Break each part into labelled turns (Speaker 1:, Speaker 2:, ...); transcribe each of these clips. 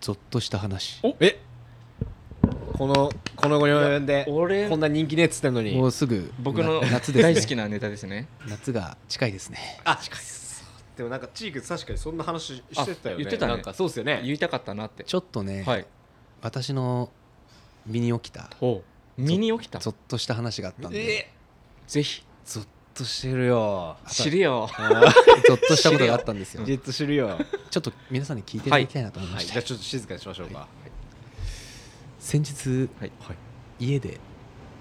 Speaker 1: ゾッとした話。
Speaker 2: え？このこの4年で
Speaker 3: 俺
Speaker 2: こんな人気ねっつってんのに。
Speaker 1: もうすぐ
Speaker 3: 僕の
Speaker 1: な夏ですね。
Speaker 3: 大好きなネタですね。
Speaker 1: 夏が近いですね。
Speaker 2: あ近いでもなんかチーク確かにそんな話してたよね。
Speaker 3: あ言ってたね。
Speaker 2: なんかそうっすよね。
Speaker 3: 言いたかったなって。
Speaker 1: ちょっとね、
Speaker 3: はい。
Speaker 1: 私の身に起きた
Speaker 3: ほう。身に起きた？
Speaker 1: ゾッとした話があったんで、
Speaker 2: え？
Speaker 3: ぜひ。
Speaker 2: ゾッとしてるよ。
Speaker 3: 知るよ。
Speaker 1: ゾッとしたことがあったんですよ。
Speaker 2: ジェットしてるよ。は
Speaker 1: ちょっと皆さんに聞いていただきたいなと思いまして、
Speaker 2: い。じゃあちょっと静かにしましょうか。
Speaker 1: 先日、
Speaker 3: はい。
Speaker 1: 家で、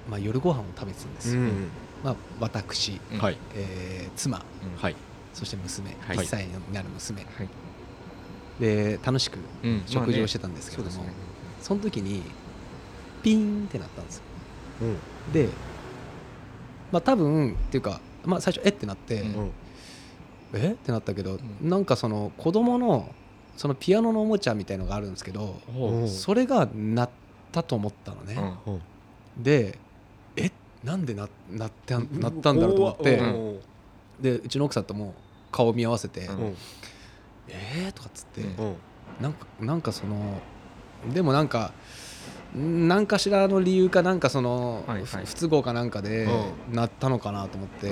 Speaker 1: まあ、夜ご飯を食べてたんですよ、
Speaker 2: うん
Speaker 1: まあ、私、
Speaker 3: うん。
Speaker 2: はい。
Speaker 1: えー妻
Speaker 2: はい。
Speaker 1: そして娘、
Speaker 3: はい。
Speaker 1: 1歳になる娘、
Speaker 3: はい。
Speaker 1: で楽しく
Speaker 3: うん。
Speaker 1: 食事をして
Speaker 3: た
Speaker 1: たんですけども、
Speaker 3: そうですね。
Speaker 1: その時にピーンってなったんですよ。
Speaker 2: うん。
Speaker 1: でまあ多分っていうか、まあ、最初えってなって、
Speaker 3: うん。
Speaker 2: うん
Speaker 1: えってなったけど、
Speaker 3: ん。
Speaker 1: なんかその子供のそのピアノのおもちゃみたいのがあるんですけど、
Speaker 3: ほう。
Speaker 1: それが鳴ったと思ったのね、
Speaker 3: うん。
Speaker 2: う。ん
Speaker 1: でえなんでな鳴って鳴ったんだろうと思って、
Speaker 2: うん
Speaker 1: でうちの奥さんとも顔見合わせて「
Speaker 3: うん。
Speaker 1: えー?」とかっつって、
Speaker 3: うん
Speaker 2: うん。
Speaker 1: なんかなんかそのでもなんか何かしらの理由かなんかその、
Speaker 3: はいはい。
Speaker 1: ふ不都合かなんかで
Speaker 2: う
Speaker 1: なったのかなと思って、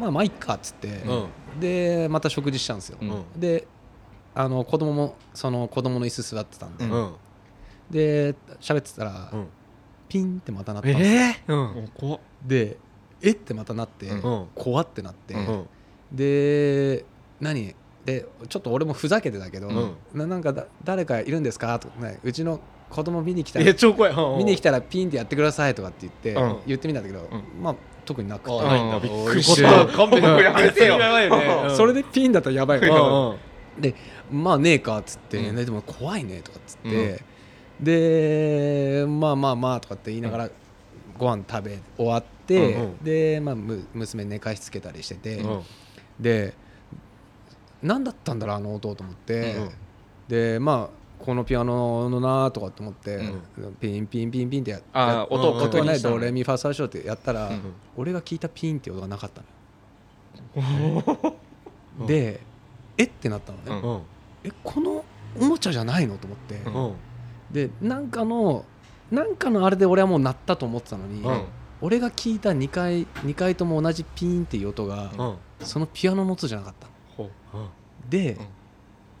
Speaker 1: まあまあいっかっつって、
Speaker 2: うん。
Speaker 1: でまた食事したんですよ、
Speaker 3: うん。
Speaker 1: であの子供もその子供の椅子座ってたんで、で喋ってたら、
Speaker 2: うん。
Speaker 1: ピンってまたなったんですよ、
Speaker 2: え
Speaker 1: でえってまたなって、怖ってなって、
Speaker 3: うん。
Speaker 1: で何？でちょっと俺もふざけてたけど、
Speaker 2: うん。
Speaker 1: ななんかだ誰かいるんですか？とか、ね、うちの子供見に来た
Speaker 2: い
Speaker 1: ら
Speaker 2: や超怖い。
Speaker 1: 見に来たらピンってやってくださいとかって言って、
Speaker 3: うん。
Speaker 1: 言ってみたんだけど、
Speaker 3: ん。
Speaker 1: まあ特になくて、
Speaker 2: びっ
Speaker 3: くりし
Speaker 2: たた。勘弁
Speaker 3: やめてよ
Speaker 2: やばいよね。
Speaker 1: それでピンだったらやばいよ、
Speaker 2: うん。
Speaker 1: でまあねえかっつって、でも怖いねとかっつって、でまあまあまあとかって言いながらご飯食べ終わって、
Speaker 2: うんうん。
Speaker 1: で、まあ、む娘寝かしつけたりしてて、
Speaker 2: うん。
Speaker 1: で何だったんだろうあの音と思って、
Speaker 2: うん。
Speaker 1: でまあこのピアノのなとかって思って、
Speaker 3: う
Speaker 1: ピンピンピンピンってやや
Speaker 3: あー音を
Speaker 2: うん
Speaker 3: 確
Speaker 1: 音はね
Speaker 3: 認したの
Speaker 1: ドレミファソラシドってやったら、
Speaker 3: うん
Speaker 1: 俺が聞いたピンって音がなかったのよ。でえってなったのね、
Speaker 3: うん。
Speaker 2: うん
Speaker 1: えこのおもちゃじゃないのと思って、でなんかのなんかのあれで俺はもう鳴ったと思ってたのに、
Speaker 2: うん。
Speaker 1: 俺が聞いた2回2回とも同じピンっていう音が、
Speaker 2: うん。
Speaker 1: そのピアノの音じゃなかったで、
Speaker 3: うん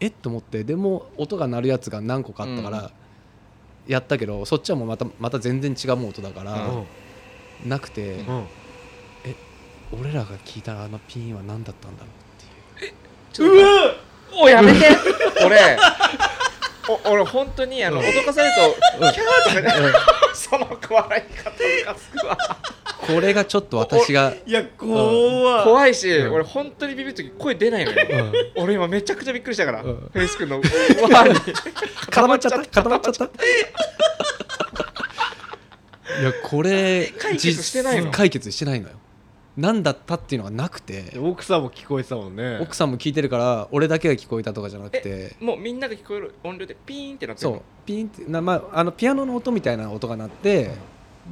Speaker 1: えっ？と思ってでも音が鳴るやつが何個かあったから、やったけどそっちはもうまたまた全然違う音だから、なくて、
Speaker 2: うん。
Speaker 1: 俺らが聞いたあのピンは何だったんだろうっていう。
Speaker 3: うわおやめて。俺お俺本当にあの脅かされるとキャーってね。その笑い方ムカつくわ。
Speaker 1: これがちょっと私が、
Speaker 2: いや怖い。
Speaker 3: 怖いし、
Speaker 1: うん。
Speaker 3: 俺本当にビビるとき声出ないのよ。
Speaker 1: うん。
Speaker 3: 俺今めちゃくちゃびっくりしたから、
Speaker 1: うん。
Speaker 3: フェイス君の。輪に
Speaker 1: 固まっちゃった？固まっちゃった？いやこれ
Speaker 3: 解決してないの。
Speaker 1: 実解決してないのよ何だったっていうのがなくて。
Speaker 2: 奥さんも聞こえてたもんね。
Speaker 1: 奥さんも聞いてるから俺だけが聞こえたとかじゃなくて。
Speaker 3: もうみんなが聞こえる音量でピーンってなってる
Speaker 1: そう。ピンってな、まあ、あのピアノの音みたいな音が鳴って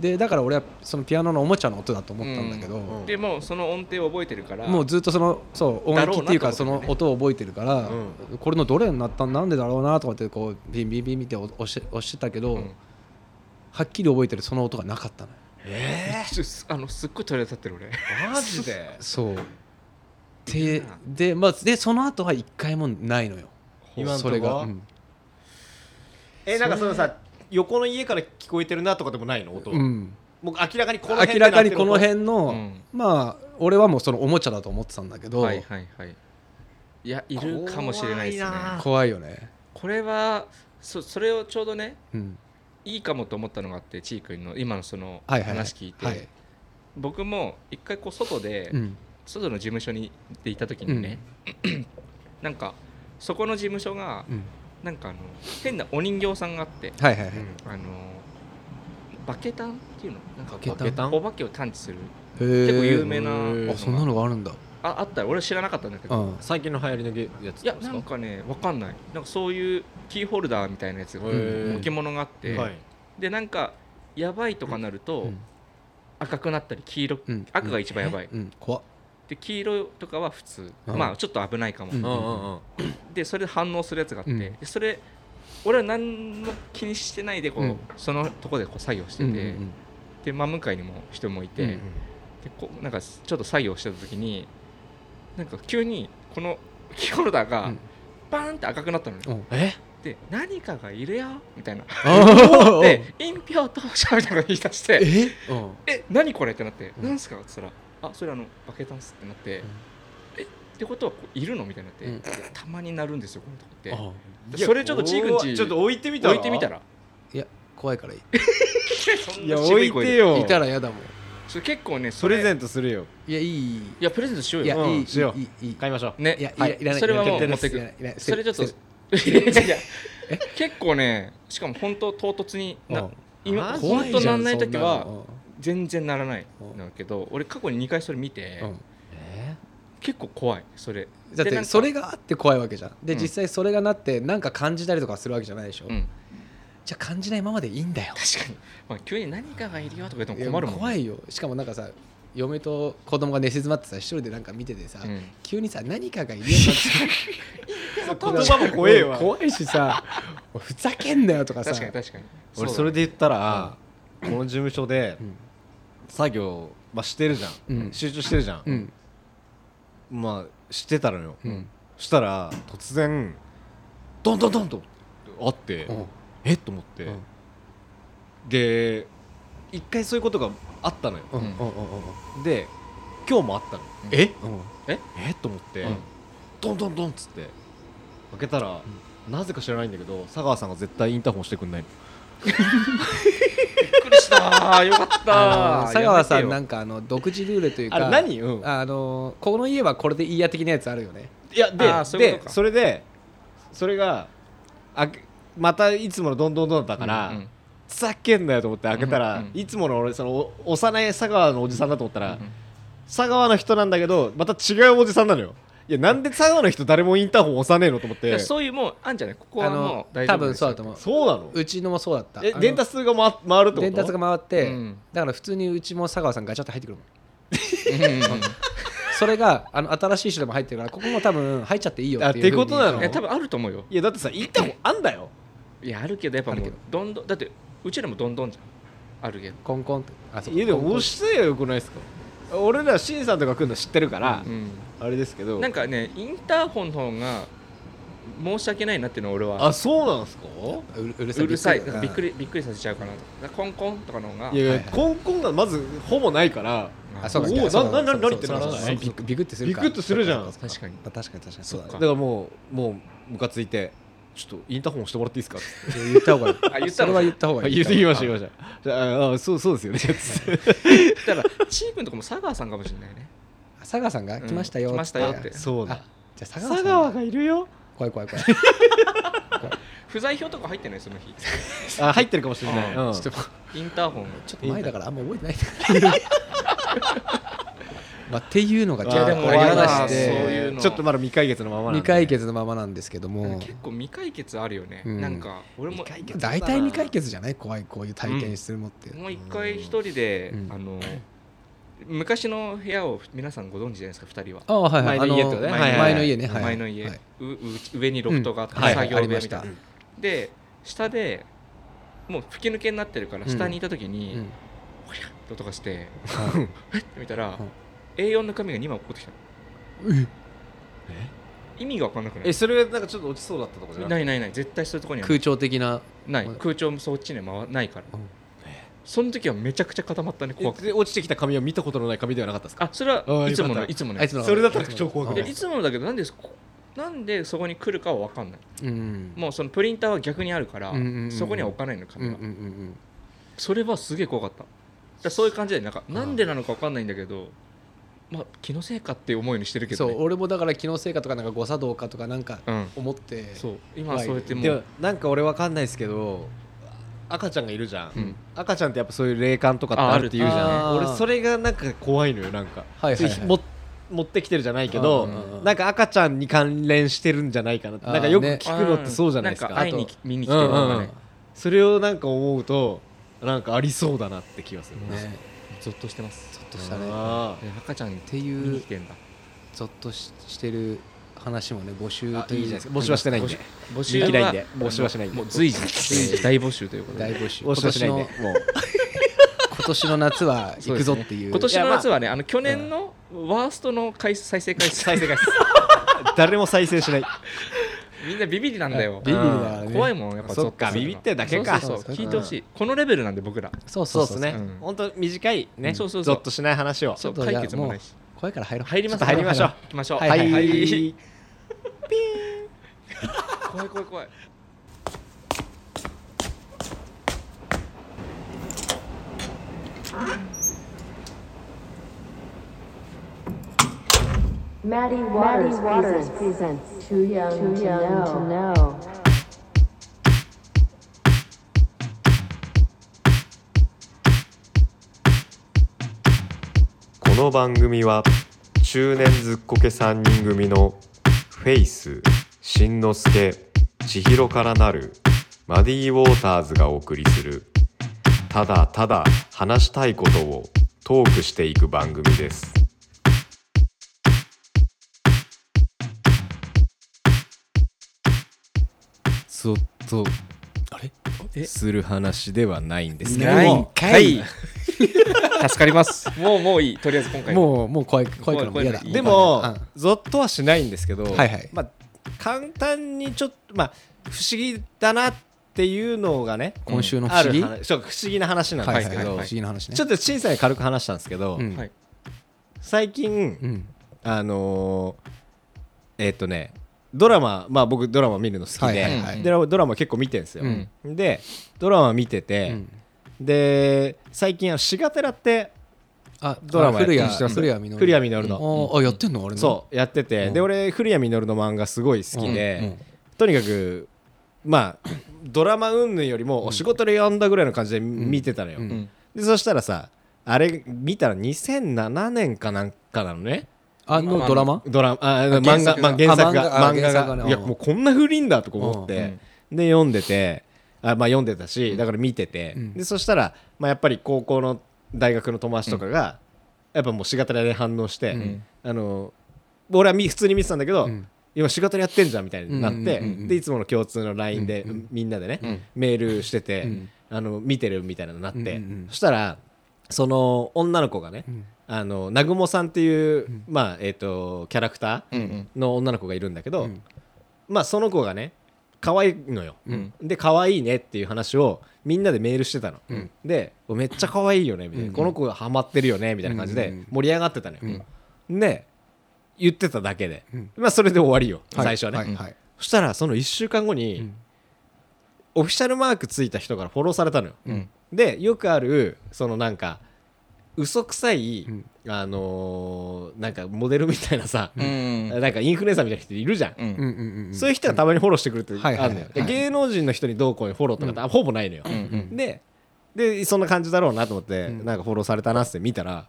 Speaker 1: でだから俺はそのピアノのおもちゃの音だと思ったんだけど、
Speaker 2: うん。うん。
Speaker 3: でもうその音程を覚えてるから。
Speaker 1: もうずっとそのそう音域って。いうかその音を覚えてるから、
Speaker 2: う
Speaker 1: これのどれになったん？なんでだろうなとかってこうビンビンビンビンって押して押してたけど、
Speaker 3: うん。
Speaker 1: はっきり覚えてるその音がなかったのよ
Speaker 2: え
Speaker 3: ちょ す あのすっごい鳥肌立ってる俺。
Speaker 2: ーマジで？
Speaker 1: そう。でで,、まあ、でその後は一回もないのよ。
Speaker 2: 今のとこ？
Speaker 1: それが、うん。
Speaker 2: えなんかそのさ横の家から聞こえてるなとかでもないの？音
Speaker 1: うん。
Speaker 2: もう明らかにこの辺
Speaker 1: 明らかにこの
Speaker 2: で
Speaker 1: 辺の、
Speaker 3: うん。
Speaker 1: まあ俺はもうそのおもちゃだと思ってたんだけど、
Speaker 3: はいはいはい。いやいるかもしれないですね。
Speaker 2: 怖いな。
Speaker 1: 怖いよね、
Speaker 3: これはそそれをちょうどね
Speaker 1: うん、
Speaker 3: いいかもと思ったのがあってちーくんの今のその
Speaker 1: はいはいはい。
Speaker 3: 話聞いて、
Speaker 1: はい。
Speaker 3: 僕も一回こう外で、
Speaker 1: うん。
Speaker 3: 外の事務所にでいた時にね、なんかそこの事務所が
Speaker 1: うん。
Speaker 3: なんかあの変なお人形さんがあって
Speaker 1: はいはいはい、
Speaker 3: あのバケタンっていうの？なんか
Speaker 1: バケタン
Speaker 2: バケタン？
Speaker 3: お化けを探知する結構有名な
Speaker 1: あそんなのがあるんだ。
Speaker 3: ああったよ。俺知らなかったんだけど。
Speaker 1: うん。
Speaker 2: 最近の流行りのゲやつ
Speaker 3: いやなんかねわかんない。なんかそういうキーホルダーみたいなやつが置物があって、
Speaker 2: はい。
Speaker 3: でなんかやばいとかなると、
Speaker 1: うん。
Speaker 3: 赤くなったり黄色、
Speaker 1: うん。
Speaker 3: 赤が一番やばい、
Speaker 1: うん。怖っ。
Speaker 3: で黄色とかは普通、
Speaker 1: うん。
Speaker 3: まあちょっと危ないかも、でそれで反応するやつがあって、それ俺は何も気にしてないでこう、
Speaker 1: うん。
Speaker 3: そのとこでこう作業してて、で真向かいにも人もいて、
Speaker 1: うん
Speaker 3: でこうなんかちょっと作業してた時になんか急にこのキーホルダーが
Speaker 1: うん。
Speaker 3: バーンって赤くなったのね、
Speaker 1: う。ん
Speaker 2: え？
Speaker 3: で何かがいるよみたいな。
Speaker 1: あ
Speaker 3: で印票投射みたいなの言い出して
Speaker 1: え？うん
Speaker 3: え何これってなって、
Speaker 1: うん。
Speaker 3: なんすかって言ったらあそれあのバケタンスってなって、えってことはこういるのみたいになって、
Speaker 1: うん。
Speaker 3: たまになるんですよこのとこって。それちょっとチークンチ
Speaker 2: ちょっと置いてみたら。
Speaker 3: 置いてみたら。
Speaker 1: いや怖いからい
Speaker 2: い。
Speaker 3: い声で。
Speaker 2: 置いてよ。
Speaker 1: いたら嫌だもん。
Speaker 3: それ結構ね
Speaker 2: プレゼントするよ。
Speaker 1: いやいい。
Speaker 3: いやプレゼントしようよ。
Speaker 1: いやいい
Speaker 2: うん。しよう。
Speaker 1: いいいい
Speaker 2: 買いましょう。
Speaker 3: ね
Speaker 1: いやい
Speaker 3: はい。
Speaker 1: らいらない。
Speaker 3: それはもう持ってく。それちょっと
Speaker 1: 捨てる
Speaker 3: いやいや 結構ねしかも本当唐突にな
Speaker 1: うん。
Speaker 3: 今本当なんない時は
Speaker 1: の。
Speaker 3: 全然ならないんだけど俺過去に2回それ見て
Speaker 2: え？
Speaker 3: 結構怖いそれ。
Speaker 1: だってそれがあって怖いわけじゃん。で
Speaker 3: うん。
Speaker 1: 実際それがなってなんか感じたりとかするわけじゃないでしょ？
Speaker 3: うん。
Speaker 1: じゃあ感じないままでいいんだよ。
Speaker 3: 確かに。まあ急に何かがいるよとか言っても困るもん
Speaker 1: 怖いよ。しかもなんかさ嫁と子供が寝静まってさ一人でなんか見ててさ
Speaker 3: うん。
Speaker 1: 急にさ何かがいるよって
Speaker 2: 言葉も怖えわ。
Speaker 1: 怖いしさふざけんなよとかさ。
Speaker 3: 確かに確かに。
Speaker 2: 俺
Speaker 3: そう
Speaker 2: それで言ったらこの事務所で
Speaker 1: うん。
Speaker 2: 作業まあしてるじゃ
Speaker 1: うん。
Speaker 2: ん集中してるじゃ
Speaker 1: うん。ん
Speaker 2: まあしてたのよ。
Speaker 1: うん。
Speaker 2: したら突然ドンドンドンとあって
Speaker 1: うん。
Speaker 2: えっと思って。
Speaker 1: うん。
Speaker 2: で一回そういうことがあったのよ。
Speaker 1: うん。うんうんうん
Speaker 2: で今日もあったの。
Speaker 1: え？
Speaker 2: え？っと思って
Speaker 3: うん。
Speaker 2: ドンドンドンっつって開けたらなぜか知らないんだけど佐川さんが絶対インターホンしてくんないの。
Speaker 3: びっくりした。ーよかった。ー
Speaker 1: あの佐川さんなんかあの独自ルールというか
Speaker 2: あれ何？うん。
Speaker 1: あのこの家はこれでいいや的なやつあるよね。
Speaker 2: いやで
Speaker 3: あーそういうことか。
Speaker 2: でそれでそれがあまたいつものどんどんどんだから、
Speaker 3: うん
Speaker 2: ふざけんなよと思って開けたら、
Speaker 3: うんうん
Speaker 2: いつもの俺そのお幼い佐川のおじさんだと思ったら、
Speaker 3: うん
Speaker 2: 佐川の人なんだけどまた違うおじさんなのよ。いやなんで佐川の人誰もインターホン押さねえのと思っ
Speaker 3: い
Speaker 2: て
Speaker 3: やそういうもうあんじゃない？ここ
Speaker 1: あ
Speaker 3: はもう
Speaker 1: の多分そうだと思う。
Speaker 2: そうなの？
Speaker 1: うちのもそうだった。
Speaker 2: え伝達が、ま、回るってこと？
Speaker 1: 伝達が回って、
Speaker 3: うん。
Speaker 1: だから普通にうちも佐川さんガチャって入ってくるもん。
Speaker 3: うんうんうん。
Speaker 1: それがあの新しい人でも入ってるからここも多分入っちゃっていいよっていう
Speaker 2: あってことなの？
Speaker 3: いや多分あると思うよ。
Speaker 2: いやだってさインターホンあんだよ。
Speaker 3: いやあるけどやっぱもうどんどんだってうちらもどんどんじゃん。あるけど。
Speaker 1: コンコンって。あそう
Speaker 2: いやでも押してよよくないですか？俺らシンさんとか来るの知ってるから、
Speaker 3: うん。
Speaker 2: あれですけど。
Speaker 3: なんかねインターホンの方が申し訳ないなっていうのは俺は。
Speaker 2: あそうなんすか？
Speaker 1: うるうるさい。う
Speaker 3: るさい。なん。かびっく
Speaker 1: り
Speaker 3: りびっくりさせちゃうかなと。だからコンコンとかの方が
Speaker 2: いやいや、
Speaker 1: はいはい。
Speaker 2: コンコンがまずほぼないから。
Speaker 1: あそうだ
Speaker 2: おお
Speaker 1: そうだそうだ
Speaker 2: なな何ってならない？
Speaker 1: そうそうそうビクビクってするか
Speaker 2: ビクッとするじゃん。
Speaker 1: そうそうそう
Speaker 3: 確かに。
Speaker 1: 確かに。確かにそうだね
Speaker 3: そっ
Speaker 2: だからもうもうムカついてちょっとインターホン押してもらっていいですか？って
Speaker 1: 言った方がいい。
Speaker 3: あ言ったの？
Speaker 1: それは言った方がいい。
Speaker 2: 言ってきました言ってきましたじゃああそうそうですよね。
Speaker 3: だからチー君とかも佐川さんかもしれないね。
Speaker 1: 佐川さんが？来ましたよ。
Speaker 3: うん来ましたよって。
Speaker 2: そうだ。
Speaker 1: あじゃあ佐川
Speaker 2: 佐川がいるよ。
Speaker 1: 怖い怖い怖い。
Speaker 3: 不在票とか入ってない？その日。
Speaker 2: あ入ってるかもしれない、
Speaker 1: ちょっと
Speaker 3: インターホン
Speaker 1: ちょっと。前だからあんま覚えてない まあっていうのが
Speaker 2: いやでも
Speaker 1: ありま
Speaker 3: 嫌だ
Speaker 1: して
Speaker 2: ちょっとまだ未解決のままなんで。
Speaker 1: 未解決のままなんですけども。
Speaker 3: 結構未解決あるよね、
Speaker 1: うん。
Speaker 3: なんか俺も
Speaker 1: 大体未解決じゃない？怖いこういう体験するのって。
Speaker 3: もう一回一人で、
Speaker 1: うん。
Speaker 3: あの昔の部屋を皆さんご存知じゃないですか2人は。
Speaker 1: ああはいはい。
Speaker 2: 前の家とね。はいはい
Speaker 1: 前の家ね。はい
Speaker 3: 前の家、
Speaker 1: はい。う
Speaker 3: う上にロフトがあって、作業部屋みたいな、
Speaker 1: ありました。
Speaker 3: で下でもう吹き抜けになってるから
Speaker 1: うん
Speaker 3: 下にいた時に、
Speaker 1: うん。
Speaker 3: ほやって音がして
Speaker 1: はい。
Speaker 3: えっ？て見たら、
Speaker 1: うん
Speaker 3: A4 の紙が2枚落っこってきた意味が分かんなくない？
Speaker 2: えそれなんかちょっと落ちそうだったとかじゃな
Speaker 3: い？ないない絶対そういうところには
Speaker 1: 空調的な？
Speaker 3: ない。
Speaker 1: うん。
Speaker 3: 空調もそっちには回ないから、
Speaker 1: うん。
Speaker 3: その時はめちゃくちゃ固まったね怖くて。
Speaker 2: 落ちてきた紙は見たことのない紙ではなかったですか？
Speaker 3: あそれは
Speaker 2: あ
Speaker 3: いつも
Speaker 2: よかった。
Speaker 3: のいつもの
Speaker 1: あいつの
Speaker 2: それだったら超怖く
Speaker 1: うん
Speaker 2: ない？
Speaker 3: でいつものだけどなんでそこなんでそこに来るかは分かんない。
Speaker 1: うん。
Speaker 3: もうそのプリンターは逆にあるから、
Speaker 1: うんうんうんうん。
Speaker 3: そこには置かないの
Speaker 1: うん
Speaker 3: 紙は、
Speaker 1: うんうん。
Speaker 3: それはすげえ怖かった。だからそういう感じでなんかなんでなのか分かんないんだけどまあ気のせいかっていう思いにしてる
Speaker 1: うんそ
Speaker 3: けど、ね、
Speaker 1: う俺もだから気のせいかとかなんか誤作動かとかなんか
Speaker 3: うん。
Speaker 1: 思って。
Speaker 3: そう。今はそうやっても
Speaker 2: でも
Speaker 3: う
Speaker 2: なんか俺わかんないですけど赤ちゃんがいるじゃん、
Speaker 3: うん。
Speaker 2: 赤ちゃんってやっぱそういう霊感とかってあるって言うじゃん。俺それがなんか怖いのよなんか、
Speaker 1: はいはいはい。
Speaker 2: も持ってきてるじゃないけど、
Speaker 1: うんうんうん。
Speaker 2: なんか赤ちゃんに関連してるんじゃないかなって。なんかよく
Speaker 1: ね
Speaker 2: 聞くのってそうじゃないですか,、
Speaker 3: なんか会いに
Speaker 1: あと
Speaker 3: 見に来てるね、
Speaker 2: うんうん。それをなんか思うとなんかありそうだなって気がする、
Speaker 1: ね
Speaker 3: ゾッとしてます。
Speaker 1: ゾッとしたね。
Speaker 3: 赤ちゃんに
Speaker 1: て
Speaker 3: 見
Speaker 1: いう
Speaker 3: に来てんだ。
Speaker 1: ゾッとししてる話もね募集
Speaker 2: あ
Speaker 1: という
Speaker 2: いいじゃないですか。募集はしてないんで。
Speaker 3: 募集
Speaker 2: 人気ないん
Speaker 3: は
Speaker 2: で募集はしないんで。
Speaker 3: もう随時随時大募集ということで。
Speaker 1: 大募集。
Speaker 2: 募集はしないんで
Speaker 1: 今
Speaker 2: もう
Speaker 1: 年の夏は行くぞっていう。
Speaker 3: 今年の夏はねあの去年のワーストの回再生回数。
Speaker 2: 再生回数。誰も再生しない
Speaker 3: みんなビビりなんだよ。
Speaker 1: ビビりだね。
Speaker 3: 怖いもんやっぱ
Speaker 2: そっか。ビビってるだけか。
Speaker 3: そうそうそう。
Speaker 1: そう
Speaker 3: 聞いてほしい。このレベルなんで僕ら。
Speaker 1: そう
Speaker 2: そ
Speaker 1: そう。うそう
Speaker 2: ですね。
Speaker 3: うん。
Speaker 2: 本当短いね。
Speaker 3: そうそうそう。
Speaker 2: ゾッとしない話を。
Speaker 3: そう解決もないし。
Speaker 1: 怖いから入ろう。
Speaker 3: 入ります
Speaker 2: 入りましょう。
Speaker 3: 行きましょう。
Speaker 1: はいはい。
Speaker 2: はい。
Speaker 3: 怖い怖い怖い。
Speaker 4: Maddie Waters, Waters presents, Too Young, Too young to Know.
Speaker 5: この番組は中年ずっこけ3人組のフェイスしんのすけ千尋からなるマディ・ウォーターズがお送りするただただ話したいことをトークしていく番組です
Speaker 2: ゾッと
Speaker 1: あれ？
Speaker 2: する話ではないんですけど。
Speaker 3: ないん
Speaker 2: も
Speaker 3: かい。助かります。もうもういい。とりあえず今回
Speaker 1: もうもう怖い怖いからもう嫌だ。
Speaker 2: でも
Speaker 1: うん。
Speaker 2: ゾッとはしないんですけど
Speaker 1: はいはい。
Speaker 2: まあ簡単にちょっとまあ不思議だなっていうのがね
Speaker 1: 今週の不思議？
Speaker 2: う不思議な話なんですけど
Speaker 1: はいはいはい不思議な話ね。
Speaker 2: ちょっと小さに軽く話したんですけど
Speaker 1: うん。
Speaker 3: はい
Speaker 2: 最近
Speaker 1: うん。
Speaker 2: あのーえっとねドラマまあ僕ドラマ見るの好き
Speaker 1: はい
Speaker 2: で
Speaker 1: はいはい。
Speaker 2: でドラマ結構見てるんですよ。
Speaker 1: うん。
Speaker 2: でドラマ見て
Speaker 1: う
Speaker 2: て
Speaker 1: ん。
Speaker 2: で最近あのシガテラって
Speaker 1: あ
Speaker 2: ドラマやってます
Speaker 1: 古谷実
Speaker 2: 古谷実の。
Speaker 1: ああやってんのあれ
Speaker 2: そうやってて
Speaker 1: うん。
Speaker 2: で俺古谷実の漫画すごい好き
Speaker 1: うんうん。
Speaker 2: でとにかくまあドラマ云々よりもお仕事で読んだぐらいの感じで見てたのよ。
Speaker 1: うん。
Speaker 3: うん。
Speaker 2: でそしたらさあれ見たら2007年かなんかなのね
Speaker 1: あのドラマ？
Speaker 2: ドラマ。あ漫画
Speaker 3: 原作が。
Speaker 2: まあ原作が。
Speaker 1: あ漫画が
Speaker 2: いやもうこんな古いんだとか思っ
Speaker 3: う
Speaker 2: て
Speaker 3: ん。
Speaker 2: で読んでて。あまあ読んでたしだから見てて。
Speaker 1: うん。
Speaker 2: でそしたらまあやっぱり高校の大学の友達とかがやっぱもうしがたらで反応して
Speaker 1: うん。
Speaker 2: あの俺はみ普通に見てたんだけど
Speaker 1: うん。
Speaker 2: 今仕事やってんじゃんみたいになってでいつもの共通の LINE でみんなでね
Speaker 3: うん。
Speaker 2: メールしてて
Speaker 1: うん。
Speaker 2: あの見てるみたいなのになって。そしたらその女の子がね
Speaker 1: うん
Speaker 2: あの南雲さんっていうまあえっとキャラクターの女の子がいるんだけど
Speaker 1: うん。
Speaker 2: まあその子がね可愛いのよ。
Speaker 3: うん。
Speaker 2: で可愛いねっていう話をみんなでメールしてたの。
Speaker 1: うん。
Speaker 2: でめっちゃ可愛いよねみたいな。
Speaker 1: うん。
Speaker 2: この子がハマってるよねみたいな感じで盛り上がってたのよ。
Speaker 1: うん。
Speaker 2: で言ってただけで。
Speaker 1: うん。
Speaker 2: まあそれで終わりよ
Speaker 1: はい。
Speaker 2: 最初はね。
Speaker 1: はい。はい。
Speaker 2: そしたらその1週間後
Speaker 1: う
Speaker 2: に
Speaker 1: ん。
Speaker 2: オフィシャルマークついた人からフォローされたのよ。
Speaker 3: うん。
Speaker 2: でよくあるそのなんか嘘くさい
Speaker 1: うん。
Speaker 2: あのーなんかモデルみたいなさ
Speaker 3: うん。
Speaker 2: なんかインフルエンサーみたいな人いるじゃん。
Speaker 3: うん。
Speaker 1: うんうんうん
Speaker 2: そういう人がたまにフォローしてくるってあ
Speaker 1: はいはい
Speaker 2: るのよ
Speaker 1: はい
Speaker 2: で芸能人の人にどうこうにフォローとかってあほぼないのよ。
Speaker 3: うんうん。
Speaker 2: ででそんな感じだろうなと思って、
Speaker 1: うん。
Speaker 2: なんかフォローされたなって見たら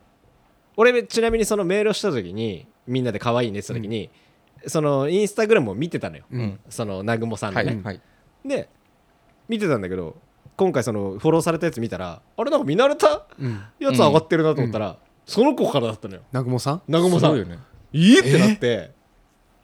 Speaker 2: 俺ちなみにそのメールをした時にみんなで可愛いねって言った時に、そのインスタグラムを見てたのよ、
Speaker 1: うん。
Speaker 2: その南雲さんのね、
Speaker 3: はいはい。
Speaker 2: で見てたんだけど今回そのフォローされたやつ見たらあれなんか見慣れた
Speaker 1: うん。
Speaker 2: やつ上がってるなと思ったら、その子からだったのよ。
Speaker 1: 南雲さん？
Speaker 2: 南雲さん。
Speaker 3: すごいよね。
Speaker 2: いいってなって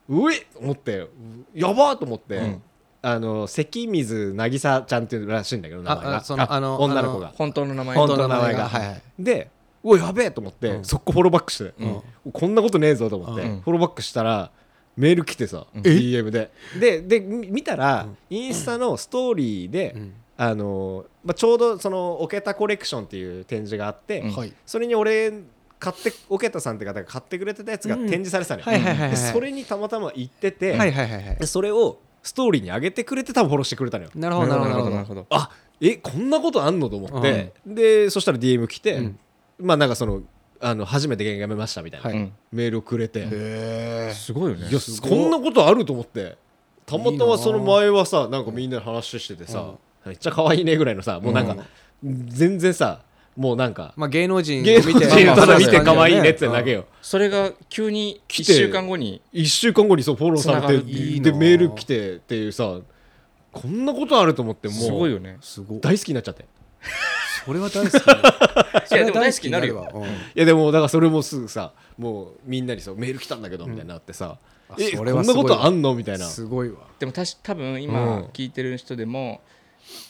Speaker 2: うえっ思ってやばーと思って、
Speaker 3: うん。
Speaker 2: あの関水渚ちゃんっていうらしいんだけど名前が。
Speaker 1: あのあの
Speaker 2: 女の子が。
Speaker 3: 本当の名前。
Speaker 2: 本当の名前が。
Speaker 1: はいはい。
Speaker 2: でおいやべえと思って、
Speaker 1: うん。
Speaker 2: 速攻フォローバックして、
Speaker 1: うん。
Speaker 2: こんなことねえぞと思って、
Speaker 3: うん。
Speaker 2: フォローバックしたらメール来てさ、
Speaker 3: うん。
Speaker 2: DM で。ででみ見たら、インスタのストーリーで、
Speaker 1: うん
Speaker 2: あのまあ、ちょうどそのオケタコレクションっていう展示があって、
Speaker 3: うん。
Speaker 1: はい。
Speaker 2: それに俺買ってオケタさんって方が買ってくれてたやつが展示されてたのよ、
Speaker 1: はいはいはい。はい
Speaker 2: でそれにたまたま行ってて、
Speaker 1: はいはいはいはい
Speaker 2: でそれをストーリーに上げてくれて多分フォローしてくれたのよ。
Speaker 1: なるほどなるほどなるほど。
Speaker 3: なるほど
Speaker 2: あえこんなことあんのと思って、でそしたら DM 来て、
Speaker 1: うん。
Speaker 2: まあなんかそのあの初めて芸人辞めましたみたいな、
Speaker 1: はい。
Speaker 3: うん
Speaker 2: メールをくれて、
Speaker 1: へ
Speaker 3: すごいよね。
Speaker 2: いや
Speaker 1: すごい。
Speaker 2: こんなことあると思って。たまたまその前はさなんかみんなで話しててさ、めっちゃ可愛いねぐらいのさもうなんか、全然さもうなんか
Speaker 1: まあ芸能人
Speaker 2: 芸能人
Speaker 1: まあ
Speaker 2: ただ見て可愛いねってだけよ。
Speaker 3: それが急に1
Speaker 2: 来て
Speaker 3: 週間後に
Speaker 2: 1週間後にそうフォローされてでメール来てっていうさこんなことあると思ってもう
Speaker 3: すごいよね。
Speaker 1: すごい。
Speaker 2: 大好きになっちゃって。
Speaker 1: それは大好きそれは
Speaker 3: でも大好きになるよ。
Speaker 1: うん。
Speaker 2: いやでもだからそれもすぐさもうみんなにそうメール来たんだけどみたいになってさ、
Speaker 1: あ
Speaker 2: え
Speaker 1: それ
Speaker 2: こんなことあんのみたいな。
Speaker 1: すごいわ。
Speaker 3: でもたし多分
Speaker 2: うん。
Speaker 3: 今聞いてる人でも、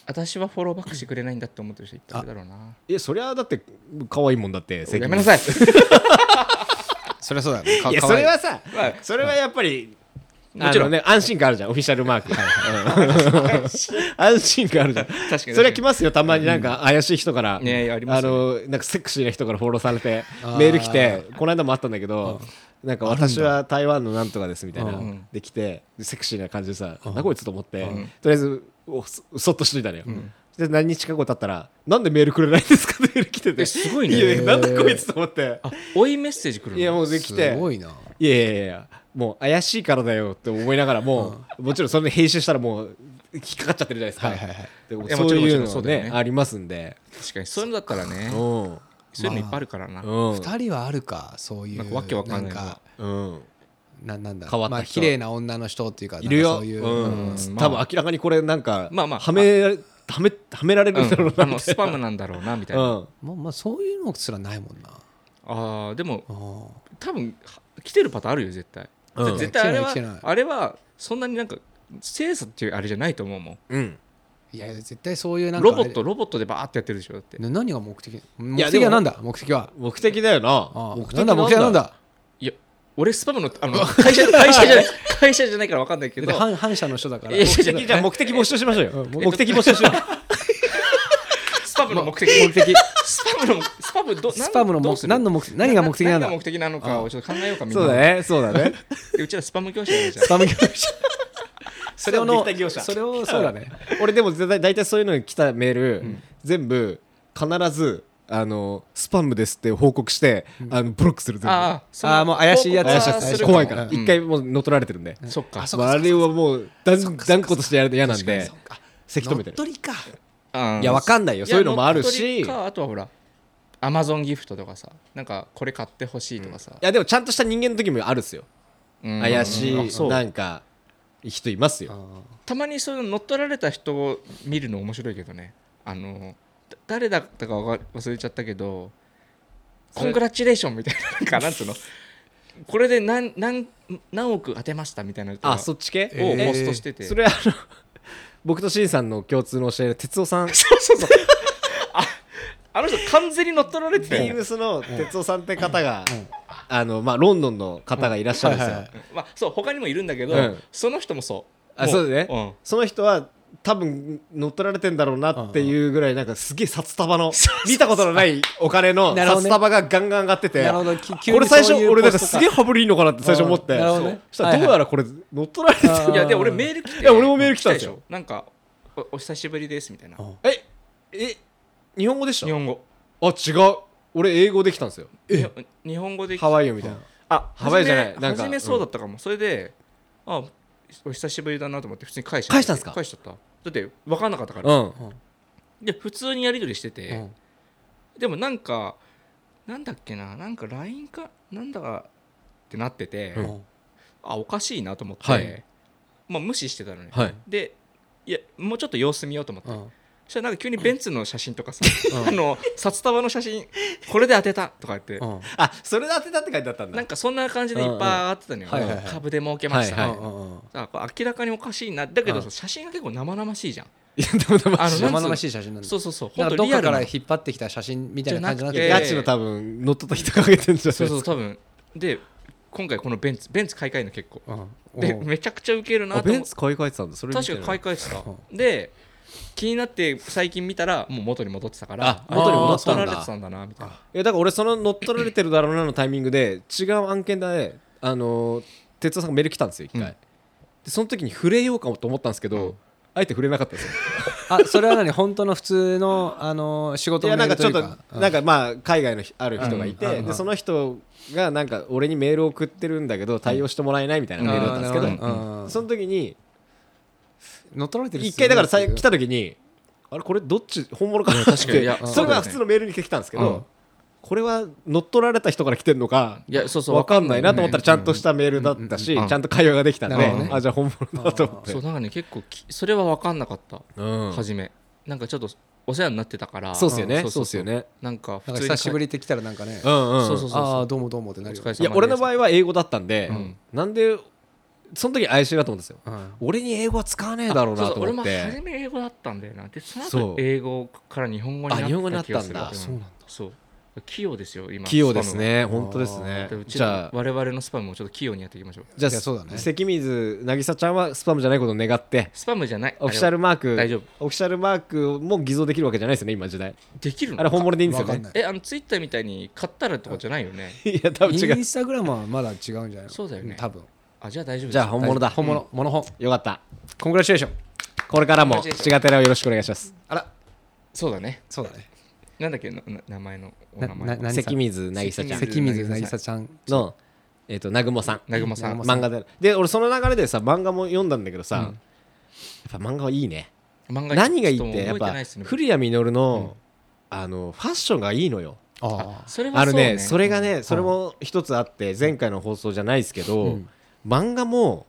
Speaker 3: 私はフォローバックしてくれないんだって思ってる人いっぱいいるだろうな。
Speaker 2: えそりゃだって可愛いもんだって
Speaker 3: やめなさい。
Speaker 1: そりゃそうだよね。か
Speaker 2: いや
Speaker 1: かわい
Speaker 2: それはさ
Speaker 3: まあ
Speaker 2: それはやっぱり
Speaker 3: もちろん
Speaker 2: ね安心感あるじゃん。オフィシャルマーク。うん。安心。感あるじゃん。
Speaker 3: 確かに。
Speaker 2: それは来ますよたまになんか怪しい人から、
Speaker 3: ねありますよね。
Speaker 2: のなんかセクシーな人からフォローされて
Speaker 1: あー。
Speaker 2: メール来てこの間もあったんだけどなんか私は台湾のなんとかですみたいな。
Speaker 1: うん。
Speaker 2: できてセクシーな感じでさ
Speaker 1: うん。
Speaker 2: なこいつと思って。
Speaker 3: ん。
Speaker 2: とりあえずおそそっとしといたのよ。で何日か後経ったらなんでメールくれないんですかってメール来てて。
Speaker 3: えすごいね。
Speaker 2: いやいやなんだこいつと思って。
Speaker 3: あ追いメッセージ来るの？
Speaker 2: いやもうできて。
Speaker 1: すごいな。い
Speaker 2: やいやいやもう怪しいからだよって思いながらもうもちろんそれで編集したらもう引っかかっちゃってるじゃないですか。
Speaker 1: はいはいはい。
Speaker 2: でもそういう
Speaker 3: もちろんもちろ
Speaker 2: のね。
Speaker 3: ね
Speaker 2: ありますんで。
Speaker 3: 確かにそういうのだったらね
Speaker 2: うん。
Speaker 3: そういうのいっぱいあるからな、
Speaker 2: うん。
Speaker 1: 二人はあるかそういう
Speaker 3: なんかわけわかんない
Speaker 1: か
Speaker 2: うん
Speaker 1: ななんだ
Speaker 2: 変わった人。
Speaker 1: まあ綺麗な女の人っていうか
Speaker 2: いるよ。
Speaker 1: ういう。
Speaker 2: うん。
Speaker 3: うん。
Speaker 2: 多分明らかにこれなんか
Speaker 3: まあまあ。
Speaker 2: はめはめはめられるんだろう
Speaker 3: うんあのスパムなんだろうなみたいな、
Speaker 2: なうん。
Speaker 1: まあまあそういうのすらないもんな。
Speaker 3: あーでも
Speaker 1: あー。
Speaker 3: 多分は来てるパターンあるよ絶対、
Speaker 2: うん。
Speaker 3: 絶対あれは
Speaker 1: 来てない来てない。
Speaker 3: あれはそんなになんか精査っていうあれじゃないと思うもん。
Speaker 2: うん。
Speaker 1: いや絶対そういうなんか
Speaker 3: ロボットロボットでバーってやってるでしょだって。
Speaker 1: な何が目的？目
Speaker 2: やでも
Speaker 1: 的はなんだ？目的は。
Speaker 2: 目的だよな。
Speaker 1: ああ
Speaker 2: 目的
Speaker 1: なんだ？目的はなんだ？
Speaker 3: 俺スパムのあの 会社会社じゃない会社じゃないから分かんないけど。
Speaker 1: で反反社の人だから。
Speaker 2: じゃあ目的募集しましょうよ。
Speaker 1: うん
Speaker 2: 目的募集しよう。
Speaker 3: スパムの目的。
Speaker 1: 目的。
Speaker 3: スパムのスパムど
Speaker 1: スパムの目何の目的何が目的なんだ？
Speaker 3: 何が目的なのかをちょっと考えようかみんな。
Speaker 2: そうだねそうだね。
Speaker 3: でうちらスパム業者
Speaker 1: スパム業者。それをそれをそうだね。
Speaker 2: 俺でも大体そういうのに来たメール、全部必ずあのスパムですって報告して、あのブロックする
Speaker 3: ああ
Speaker 1: もう怪しいやつ
Speaker 2: 怖いから、
Speaker 3: うん。
Speaker 2: 一回もう乗っ取られてるんで、
Speaker 3: そっか。
Speaker 1: あ
Speaker 2: まあ、あれはもう断断固としてやると嫌なんでせき止めてる。
Speaker 1: 乗っ取りか。
Speaker 3: い
Speaker 2: いやわかんないよ。そういうのもあるし。
Speaker 3: か。あとはほらアマゾンギフトとかさなんかこれ買ってほしいとかさ。
Speaker 2: いやでもちゃんとした人間の時もあるっすよ、
Speaker 3: うん。
Speaker 2: 怪しい
Speaker 3: あそう。
Speaker 2: なんか人いますよ、
Speaker 3: たまにその乗っ取られた人を見るの面白いけどね。あのだ誰だったか忘れちゃったけどコングラチュレーションみたいななんかなんつうの？これで何何何億当てましたみたいなの
Speaker 2: あそっち系？
Speaker 3: をポストしてて、
Speaker 2: それあの 僕としんさんの共通の教え哲夫さん。
Speaker 3: そうそうそう。ああの人完全に乗っ取られてたよ
Speaker 2: ビームスの哲夫さんって方が、あのまあロンドンの方がいらっしゃるんですよ、
Speaker 1: はいはいはい。
Speaker 3: まあそう他にもいるんだけど、
Speaker 2: うん。
Speaker 3: その人もそう。も
Speaker 2: あそうだね、
Speaker 3: ん。
Speaker 2: その人は多分乗っ取られてんだろうなっていうぐらいなんかすげえ札束の 見たことのないお金の札束がガンガン上がってて
Speaker 1: なるほど。き急に
Speaker 2: これ最初俺なんかすげえ羽振りいいのかなって最初思って。そしたらどうやらこれ乗っ取られて
Speaker 1: あー。
Speaker 3: いやで俺メール来て
Speaker 2: いや俺もメール来たんですよ。
Speaker 3: でしょ？なんかおお久しぶりですみたいな。
Speaker 1: うん
Speaker 2: ええ日本語でした？
Speaker 3: 日本語。
Speaker 2: あ違う。俺英語できたんですよ。
Speaker 3: 日本日本語で
Speaker 2: ハワイよみたいな。
Speaker 3: あ
Speaker 2: ハワイじゃない。なんか
Speaker 3: 初めそうだったかも、それであお久しぶりだなと思って普通に返した。
Speaker 2: 返したんすか？
Speaker 3: 返しちゃった。だって分かんなかったから、
Speaker 2: うん。
Speaker 3: で普通にやり取りしてて、
Speaker 1: うん。
Speaker 3: でもなんかなんだっけななんか LINE かなんだかってなってて、
Speaker 1: うん。
Speaker 3: あおかしいなと思って、
Speaker 2: はい。
Speaker 3: まあ、無視してたのね、
Speaker 2: はい。
Speaker 3: でいやもうちょっと様子見ようと思って、
Speaker 1: うん
Speaker 3: そしたらなんか急にベンツの写真とかさ、
Speaker 1: うん。
Speaker 3: あの札束の写真これで当てたとか言って、
Speaker 1: うん。
Speaker 2: あそれで当てたって書いてあったんだ。
Speaker 3: なんかそんな感じでいっぱい上がってたのよ、
Speaker 1: うんうんはいはいはい。
Speaker 3: 株で儲けました、
Speaker 2: はい
Speaker 3: 明らかにおかしいな。だけどさ
Speaker 2: うん。
Speaker 3: 写真が結構生々しいじゃん。
Speaker 2: いやでもでも
Speaker 3: あのなんつう
Speaker 1: 生々しい写真なんだ。
Speaker 3: そうそうそう。
Speaker 1: なんかどっかから
Speaker 3: 本当リアルな。
Speaker 1: 引っ張ってきた写真みたいな感じになって
Speaker 2: ガチの多分乗っ取った人が上げてんじゃない？
Speaker 3: そう
Speaker 2: ですか
Speaker 3: そう多分。で今回このベンツベンツ買い替えるの結構。
Speaker 1: うん。
Speaker 3: でめちゃくちゃウケるな
Speaker 2: あ
Speaker 3: と思って
Speaker 2: ベンツ買い替えてたんだ。それ
Speaker 3: 確か買い替えてた。で気になって最近見たらもう元に戻ってたから
Speaker 2: あ元に戻ったんだ。
Speaker 3: 乗っ取られてたんだなみたいな。い
Speaker 2: やだから俺その乗っ取られてるだろうなのタイミングで違う案件であのー哲夫さんがメール来たんですよ一回、
Speaker 3: うん。
Speaker 2: でその時に触れようかもと思ったんですけど、
Speaker 3: うん。
Speaker 2: あえて触れなかったんですよ。
Speaker 1: あそれは何？本当の普通のあの仕
Speaker 2: い
Speaker 1: 事のメー
Speaker 2: やなんかちょっ
Speaker 1: ルというか？
Speaker 2: となんかまあ海外のある人がいて、
Speaker 1: うん。うん。
Speaker 2: でその人がなんか俺にメールを送ってるんだけど対応してもらえないみたいなメールだったんですけど、
Speaker 1: あーなるほどうん。
Speaker 2: その時に
Speaker 1: 乗っ取られてる
Speaker 2: 一回だからさ来た時にあれこれどっち本物かな？
Speaker 3: 確かに。いや
Speaker 2: ってそれ
Speaker 3: そうだよね
Speaker 2: は普通のメールに来たんですけど、
Speaker 1: うん。
Speaker 2: これは乗っ取られた人から来てるのか
Speaker 3: いやそうそう
Speaker 2: わかんないなと思ったら
Speaker 3: わ
Speaker 2: ちゃんとしたメールだったし、ちゃんと会話ができたんで、あじゃあ本物だと思って。
Speaker 3: そうなんかね結構きそれは分かんなかった。
Speaker 2: うん。
Speaker 3: 初め。なんかちょっとお世話になってたから。
Speaker 2: そうっすよね
Speaker 3: ん
Speaker 2: そうっすよね。
Speaker 3: なんか普通に
Speaker 1: 久しぶりって来たらなんかね。
Speaker 2: うんうん
Speaker 3: そうそうそう。
Speaker 1: ああどうもどうもってなるよ。
Speaker 2: いや俺の場合は英語だったんで、
Speaker 3: うん。
Speaker 2: なんでその時怪しいなと思うんですよ。
Speaker 1: うん
Speaker 2: 俺に英語は使わねえだろうなと
Speaker 3: そうそう俺も
Speaker 2: 思って
Speaker 3: 初め英語だったんだよな。でその後英語から日本語になった
Speaker 2: あ日本語になったんだ。
Speaker 3: 気がする
Speaker 1: そうなんだ。
Speaker 3: そう。器用ですよ今。
Speaker 2: 器用です
Speaker 3: ス
Speaker 2: ね本当ですね。じゃあ。
Speaker 3: 我々のスパムもちょっと器用にやっていきましょう。
Speaker 2: じゃあ
Speaker 1: そうだね。
Speaker 2: 関水渚ちゃんはスパムじゃないことを願って。
Speaker 3: スパムじゃない。
Speaker 2: オフィシャルマーク。
Speaker 3: 大丈夫。
Speaker 2: オフィシャルマークも偽造できるわけじゃないですよね今時代。
Speaker 3: できるの？
Speaker 2: あれ本物でいいんですよね。
Speaker 3: えあのツイッターみたいに買ったらとかじゃないよね。
Speaker 2: いや多分違う。
Speaker 1: インスタグラムはまだ違うんじゃないの？
Speaker 3: そうだよね。
Speaker 1: ん多分
Speaker 3: あじゃあ大丈夫です。
Speaker 2: じゃあ本物だ。
Speaker 1: 本物モノ本
Speaker 2: よかった。
Speaker 1: コングラチュレーション。
Speaker 2: これからもしがてらをよろしくお願いします。
Speaker 1: あら。
Speaker 3: そうだね。
Speaker 1: そうだね。
Speaker 3: なんだっけ？名前のお
Speaker 1: な
Speaker 3: 名前
Speaker 1: な何
Speaker 2: 関水渚ちゃん。
Speaker 1: 関水渚ちゃん。
Speaker 2: のえっと南雲さん。
Speaker 3: 南雲さん。
Speaker 2: 漫画で。で俺その流れでさ漫画も読んだんだけどさ、やっぱ漫画はいいね。
Speaker 3: 漫画
Speaker 2: 何がいいってやっぱ古谷実の、あのファッションがいいのよ。
Speaker 1: あ
Speaker 3: それはそう
Speaker 2: あるね
Speaker 3: ね。
Speaker 2: それがねそれも一つあって前回の放送じゃないですけど、
Speaker 1: うん
Speaker 2: 漫画も、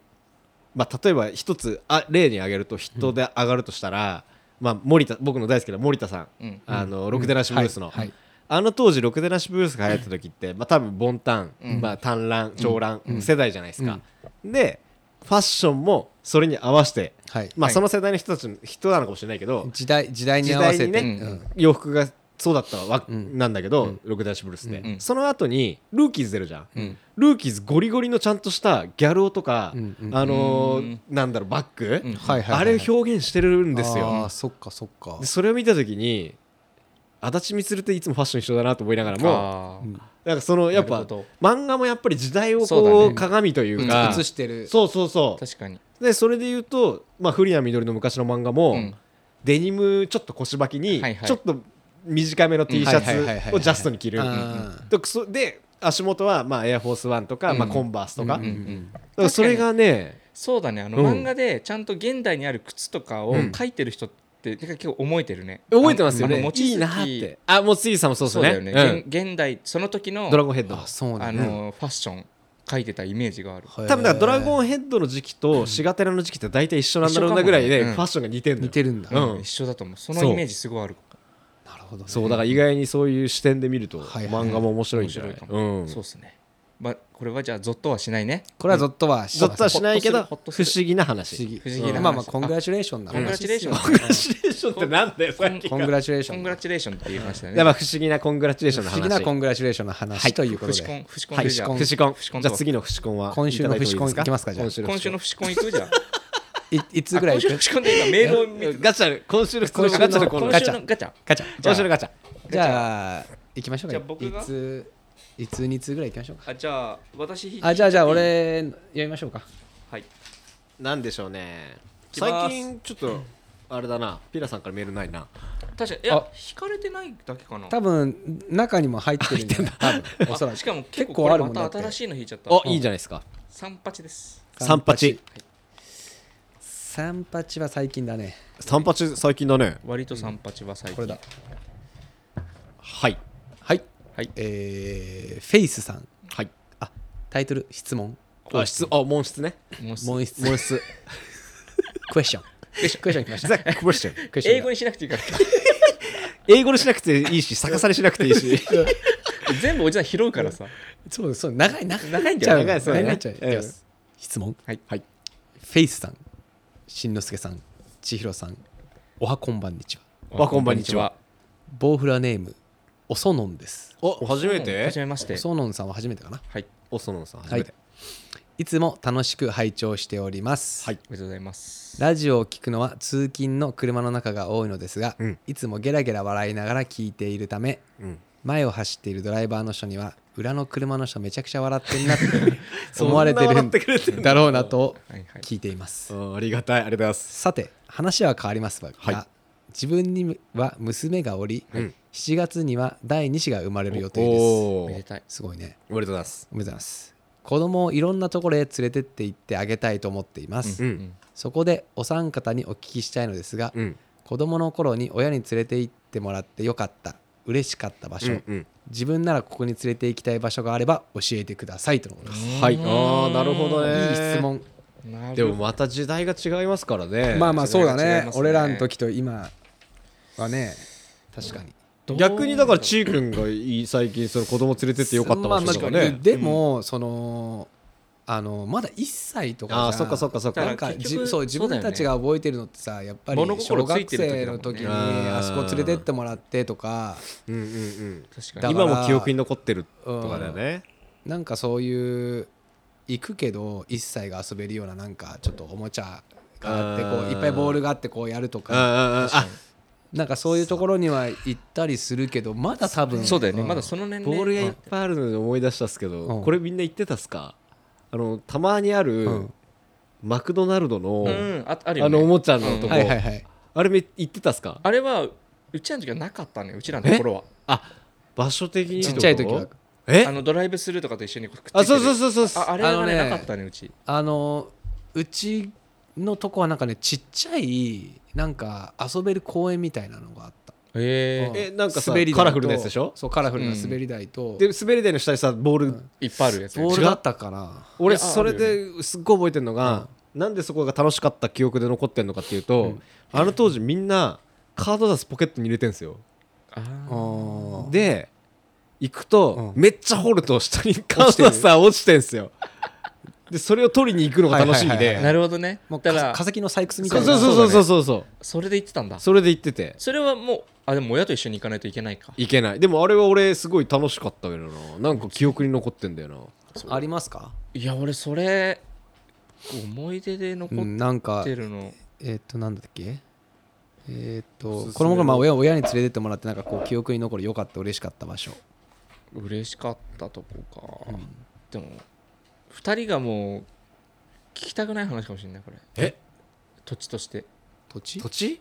Speaker 2: まあ、例えば一つあ例に挙げると人で上がるとしたら、まあ、森田僕の大好きな森田さん、
Speaker 3: うん。
Speaker 2: あのロクデナシブルースの、
Speaker 1: はい。はい。
Speaker 2: あの当時ロクデナシブルースが流行った時って、まあ、多分ボンタン、
Speaker 3: うん。
Speaker 2: まあ、短乱長乱、世代じゃないですか、でファッションもそれに合わせて、
Speaker 1: はい。
Speaker 2: まあ、
Speaker 3: はい。
Speaker 2: その世代の人たちの人なのかもしれないけど、
Speaker 1: 時代時代に合わせて。
Speaker 3: ね
Speaker 1: うん。
Speaker 2: 洋服がそうだったわ、
Speaker 1: ん。
Speaker 2: なんだけど、ロクデナシブルースって、
Speaker 3: うん。
Speaker 2: その後にルーキーズ出るじゃん、
Speaker 3: うん。
Speaker 2: ルーキーズゴリゴリのちゃんとしたギャル男とか、
Speaker 1: うんうん
Speaker 2: あのー
Speaker 3: うん
Speaker 2: なんだろうバッグ、あれを表現してるんです
Speaker 1: あ
Speaker 2: よ
Speaker 1: ーそっかそっか。
Speaker 2: でそれを見た時に足立みつるっていつもファッション一緒だなと思いながらもなんかそのやっぱ漫画もやっぱり時代をこう鏡というか、
Speaker 1: 映してる
Speaker 2: そうそうそ
Speaker 3: 確かに
Speaker 2: うでそれで言うと、まあ、古谷みどりの昔の漫画も、
Speaker 3: うん
Speaker 2: デニムちょっと腰履きに、ちょっと短めの T シャツをジャストに着る。でそで足元はまあエアフォースワンとか、
Speaker 3: うん。
Speaker 2: まあ、コンバースとか,、
Speaker 3: うんうん
Speaker 2: だからそれがね
Speaker 3: そうだね。あの
Speaker 2: うん。
Speaker 3: 漫画でちゃんと現代にある靴とかを描いてる人って結構覚えてるね。
Speaker 2: 覚えてますよね。いいなって。あもう杉さんもそうです
Speaker 3: そう
Speaker 2: よね。
Speaker 3: だよね、現現代その時の
Speaker 2: ドラゴンヘッド。
Speaker 1: あそうな
Speaker 3: あ
Speaker 1: んだ
Speaker 3: のファッション描いてたイメージがある。
Speaker 2: 多分だからドラゴ
Speaker 1: ン
Speaker 2: ンヘッドの時期とシガテラの時期って大体一緒なんだろうなぐらいでファッションが似てる
Speaker 1: 似てるんだ。
Speaker 2: うん。
Speaker 3: 一緒だと思う。そのイメージすごいある
Speaker 1: なるほどね。
Speaker 2: そうだから意外にそういう視点で見ると
Speaker 1: はいはい
Speaker 2: 漫画も面白いんじゃない？うん。
Speaker 3: そうっすね。まあこれはじゃあゾッとはしないね。
Speaker 1: これはゾッとはし
Speaker 2: ゾッとはしないけど不思議な話。
Speaker 1: 不思議。
Speaker 3: 不思議な話。
Speaker 1: まあまあコングラチュレーションな
Speaker 3: コングラチュレーション。
Speaker 1: 話
Speaker 2: コングラチュレーションってなんだよさっき
Speaker 1: コングラチュレーション。
Speaker 3: コングラチュレーションって言いましたよね。
Speaker 2: やっぱ不思議なコングラチュレーションの
Speaker 1: 不思議なコ
Speaker 2: 話
Speaker 1: ングラチュレーションの話ということで。
Speaker 2: はい。
Speaker 3: でじゃあ
Speaker 2: フシコン
Speaker 3: フシコン
Speaker 2: じゃあ次のフシコンは
Speaker 1: 今週のフシコンいきますかじゃあ。
Speaker 2: 今週の
Speaker 3: 今週のフシコン行く？じゃん
Speaker 1: いいつぐらい
Speaker 3: 今週の今メールを見て。
Speaker 2: ガチャ今週の
Speaker 1: 今週の
Speaker 2: ガチャ
Speaker 3: 今週のガチャ。
Speaker 1: ガチャ。
Speaker 2: 今週のガチャ。
Speaker 1: じゃあ行きましょうか
Speaker 3: じゃあ僕が？
Speaker 1: いついつ2通ぐらい行きましょうか？
Speaker 3: あじゃあ私引い
Speaker 1: あじゃあじゃあ俺読みましょうか。
Speaker 3: はい。
Speaker 2: なんでしょうね。最近ちょっとあれだな。ピラさんからメールないな。
Speaker 3: 確かにいや
Speaker 1: あ。
Speaker 3: 引かれてないだけかな。
Speaker 1: 多分中にも入ってるんじゃない 多分おそらく。
Speaker 3: あしかも結
Speaker 1: 結構あるもんだ
Speaker 3: 新しいの引いちゃった。
Speaker 2: おいいじゃないですか。
Speaker 3: 三八です。
Speaker 2: 三八
Speaker 1: 三八は最近だね。
Speaker 2: 三八最近だね。
Speaker 3: 割と三八は最近。
Speaker 1: これだ。
Speaker 2: はい。
Speaker 1: はい。
Speaker 3: はい。
Speaker 1: えーフェイスさん。
Speaker 2: はい。
Speaker 1: あタイトル質問。
Speaker 2: あ質。あ問質ね。
Speaker 1: 問質。
Speaker 2: 問質。
Speaker 1: クエスチョンクエスチョン来ました
Speaker 2: ザ・クエスチョン
Speaker 1: クエスチョン
Speaker 3: 英語にしなくていいから。
Speaker 2: 英語にしなくていいし逆さにしなくていいし。
Speaker 3: 全部おじさん拾うからさ。
Speaker 1: そうそう長い長い。
Speaker 3: 長いんだよ
Speaker 1: ちゃう
Speaker 2: 長い
Speaker 1: 長い。ちゃう
Speaker 2: うん
Speaker 1: い質問。
Speaker 3: はい。
Speaker 2: はい。
Speaker 1: フェイスさんしんのすけさん千尋さんおはこんばんにちは。
Speaker 2: おはこんばんにちは。
Speaker 1: ボウフラネームおそのんです。
Speaker 2: お初め
Speaker 3: は
Speaker 2: て？
Speaker 3: じめまして。
Speaker 1: おそのんさんは初めてかな。
Speaker 3: はい。
Speaker 2: おそのさん初めて。
Speaker 1: い。つも楽しく拝聴しております、
Speaker 2: はい。
Speaker 3: ありがとうございます。
Speaker 1: ラジオを聞くのは通勤の車の中が多いのですが、
Speaker 2: うん。
Speaker 1: いつもゲラゲラ笑いながら聞いているため
Speaker 2: うん
Speaker 1: 前を走っているドライバーの人には裏の車の人めちゃくちゃ笑ってるなって 思われてる
Speaker 2: んの？
Speaker 1: だろうなと
Speaker 3: はいはい。
Speaker 1: 聞いています。
Speaker 2: あありがたい。ありがとうございます。
Speaker 1: さて話は変わりますが、
Speaker 2: はい。
Speaker 1: 自分には娘がおり、
Speaker 2: うん。
Speaker 1: 7月には第2子が生まれる予定です。すごいね。
Speaker 2: おめでとうございます。
Speaker 1: おめでとうございます。子供をいろんなところへ連れてって行ってあげたいと思っています、
Speaker 2: うん。
Speaker 1: そこでお三方にお聞きしたいのですが、
Speaker 2: うん。
Speaker 1: 子供の頃に親に連れて行ってもらってよかった嬉しかった場所、
Speaker 2: うんうん。
Speaker 1: 自分ならここに連れて行きたい場所があれば教えてくださいとのことです、
Speaker 2: はい。ああなるほどね。
Speaker 1: いい質問。
Speaker 2: でもまた時代が違いますからね。
Speaker 1: まあまあそうだね。
Speaker 3: ね
Speaker 1: 俺らの時と今はね。確かに。
Speaker 2: 逆にだからちーくんがいい最近その子供連れてってよかった場所とか
Speaker 1: まあまあ
Speaker 2: ね
Speaker 1: でも、そのあのまだ1歳とかじゃ
Speaker 2: ああそっかそっかそっか。
Speaker 1: なんかじそう自分たちが覚えてるのってさやっぱり小学生の時に
Speaker 2: あ
Speaker 1: そこ連れてってもらってとか。
Speaker 2: うんうんうん。
Speaker 3: 確かに。
Speaker 2: 今も記憶に残ってるとかだよね。
Speaker 1: なんかそういう行くけど1歳が遊べるようななんかちょっとおもちゃがあってこういっぱいボールがあってこうやると
Speaker 2: うん
Speaker 1: か
Speaker 2: うんうんあ
Speaker 1: なんかそういうところには行ったりするけどまだ多分
Speaker 3: そうだよね。
Speaker 1: ん
Speaker 3: まだその年齢。
Speaker 2: ボールがいっぱいあるので思い出したっすけど、
Speaker 1: うん。
Speaker 2: これみんな言ってたっすか？あのたまにある、
Speaker 1: うん。
Speaker 2: マクドナルドの、
Speaker 3: うんああるよね。
Speaker 2: あのおもちゃのとこ、
Speaker 1: はいはいはい。
Speaker 2: あれめ言ってたっすか？
Speaker 3: あれはうちらの時はなかったねうちらのところは。
Speaker 2: あ場所的に
Speaker 1: ちっちゃい時は。
Speaker 2: え？
Speaker 3: あのドライブスルーとかと一緒にくっついてる。
Speaker 2: あそうそうそうそう。
Speaker 3: ああれはね
Speaker 1: あのね
Speaker 3: なかったねうち。
Speaker 1: あのうちのとこはなんかねちっちゃいなんか遊べる公園みたいなのがあった
Speaker 3: へ
Speaker 1: うん。
Speaker 2: えなんかさ
Speaker 1: 滑り台と。
Speaker 2: カラフルなやつでしょ？
Speaker 1: そうカラフルな滑り台と、
Speaker 2: で滑り台の下にさボール、
Speaker 3: いっぱいあるやつね
Speaker 1: ボールだったかな。
Speaker 2: 俺それですっごい覚えてるのが、なんでそこが楽しかった記憶で残ってんのかっていうと、あの当時みんなカードダスポケットに入れてんすよ。
Speaker 3: あ
Speaker 1: あー。
Speaker 2: で行くと、
Speaker 1: う
Speaker 2: めっちゃ掘ると下にカードダスが落ちてんすよ。でそれを取りに行くのが楽しみ
Speaker 1: いはいはいはい。
Speaker 3: なるほどね。
Speaker 1: もう
Speaker 3: だから
Speaker 1: か化石の採掘みた
Speaker 2: そ
Speaker 1: いうな。
Speaker 2: そうそうそうそうそう
Speaker 3: それで言ってたんだ。
Speaker 2: それで行ってて。
Speaker 3: それはもうあでも親と一緒に行かないといけないか。
Speaker 2: いけない。でもあれは俺すごい楽しかったけどな。なんか記憶に残ってんだよな。
Speaker 1: ありますか、
Speaker 3: いや俺それ思い出で残
Speaker 1: うん、なんか
Speaker 3: ってるの
Speaker 1: えーっとなんだっけ？えーっと
Speaker 2: おすすめの
Speaker 1: この頃まあ親親に連れてってもらってなんかこう記憶に残る良かった嬉しかった場所。
Speaker 3: 嬉しかったとこか、でも2人がもう聞きたくない話かもしれないこれ。
Speaker 2: え？
Speaker 3: 土地として。
Speaker 1: 土地？
Speaker 2: 土地？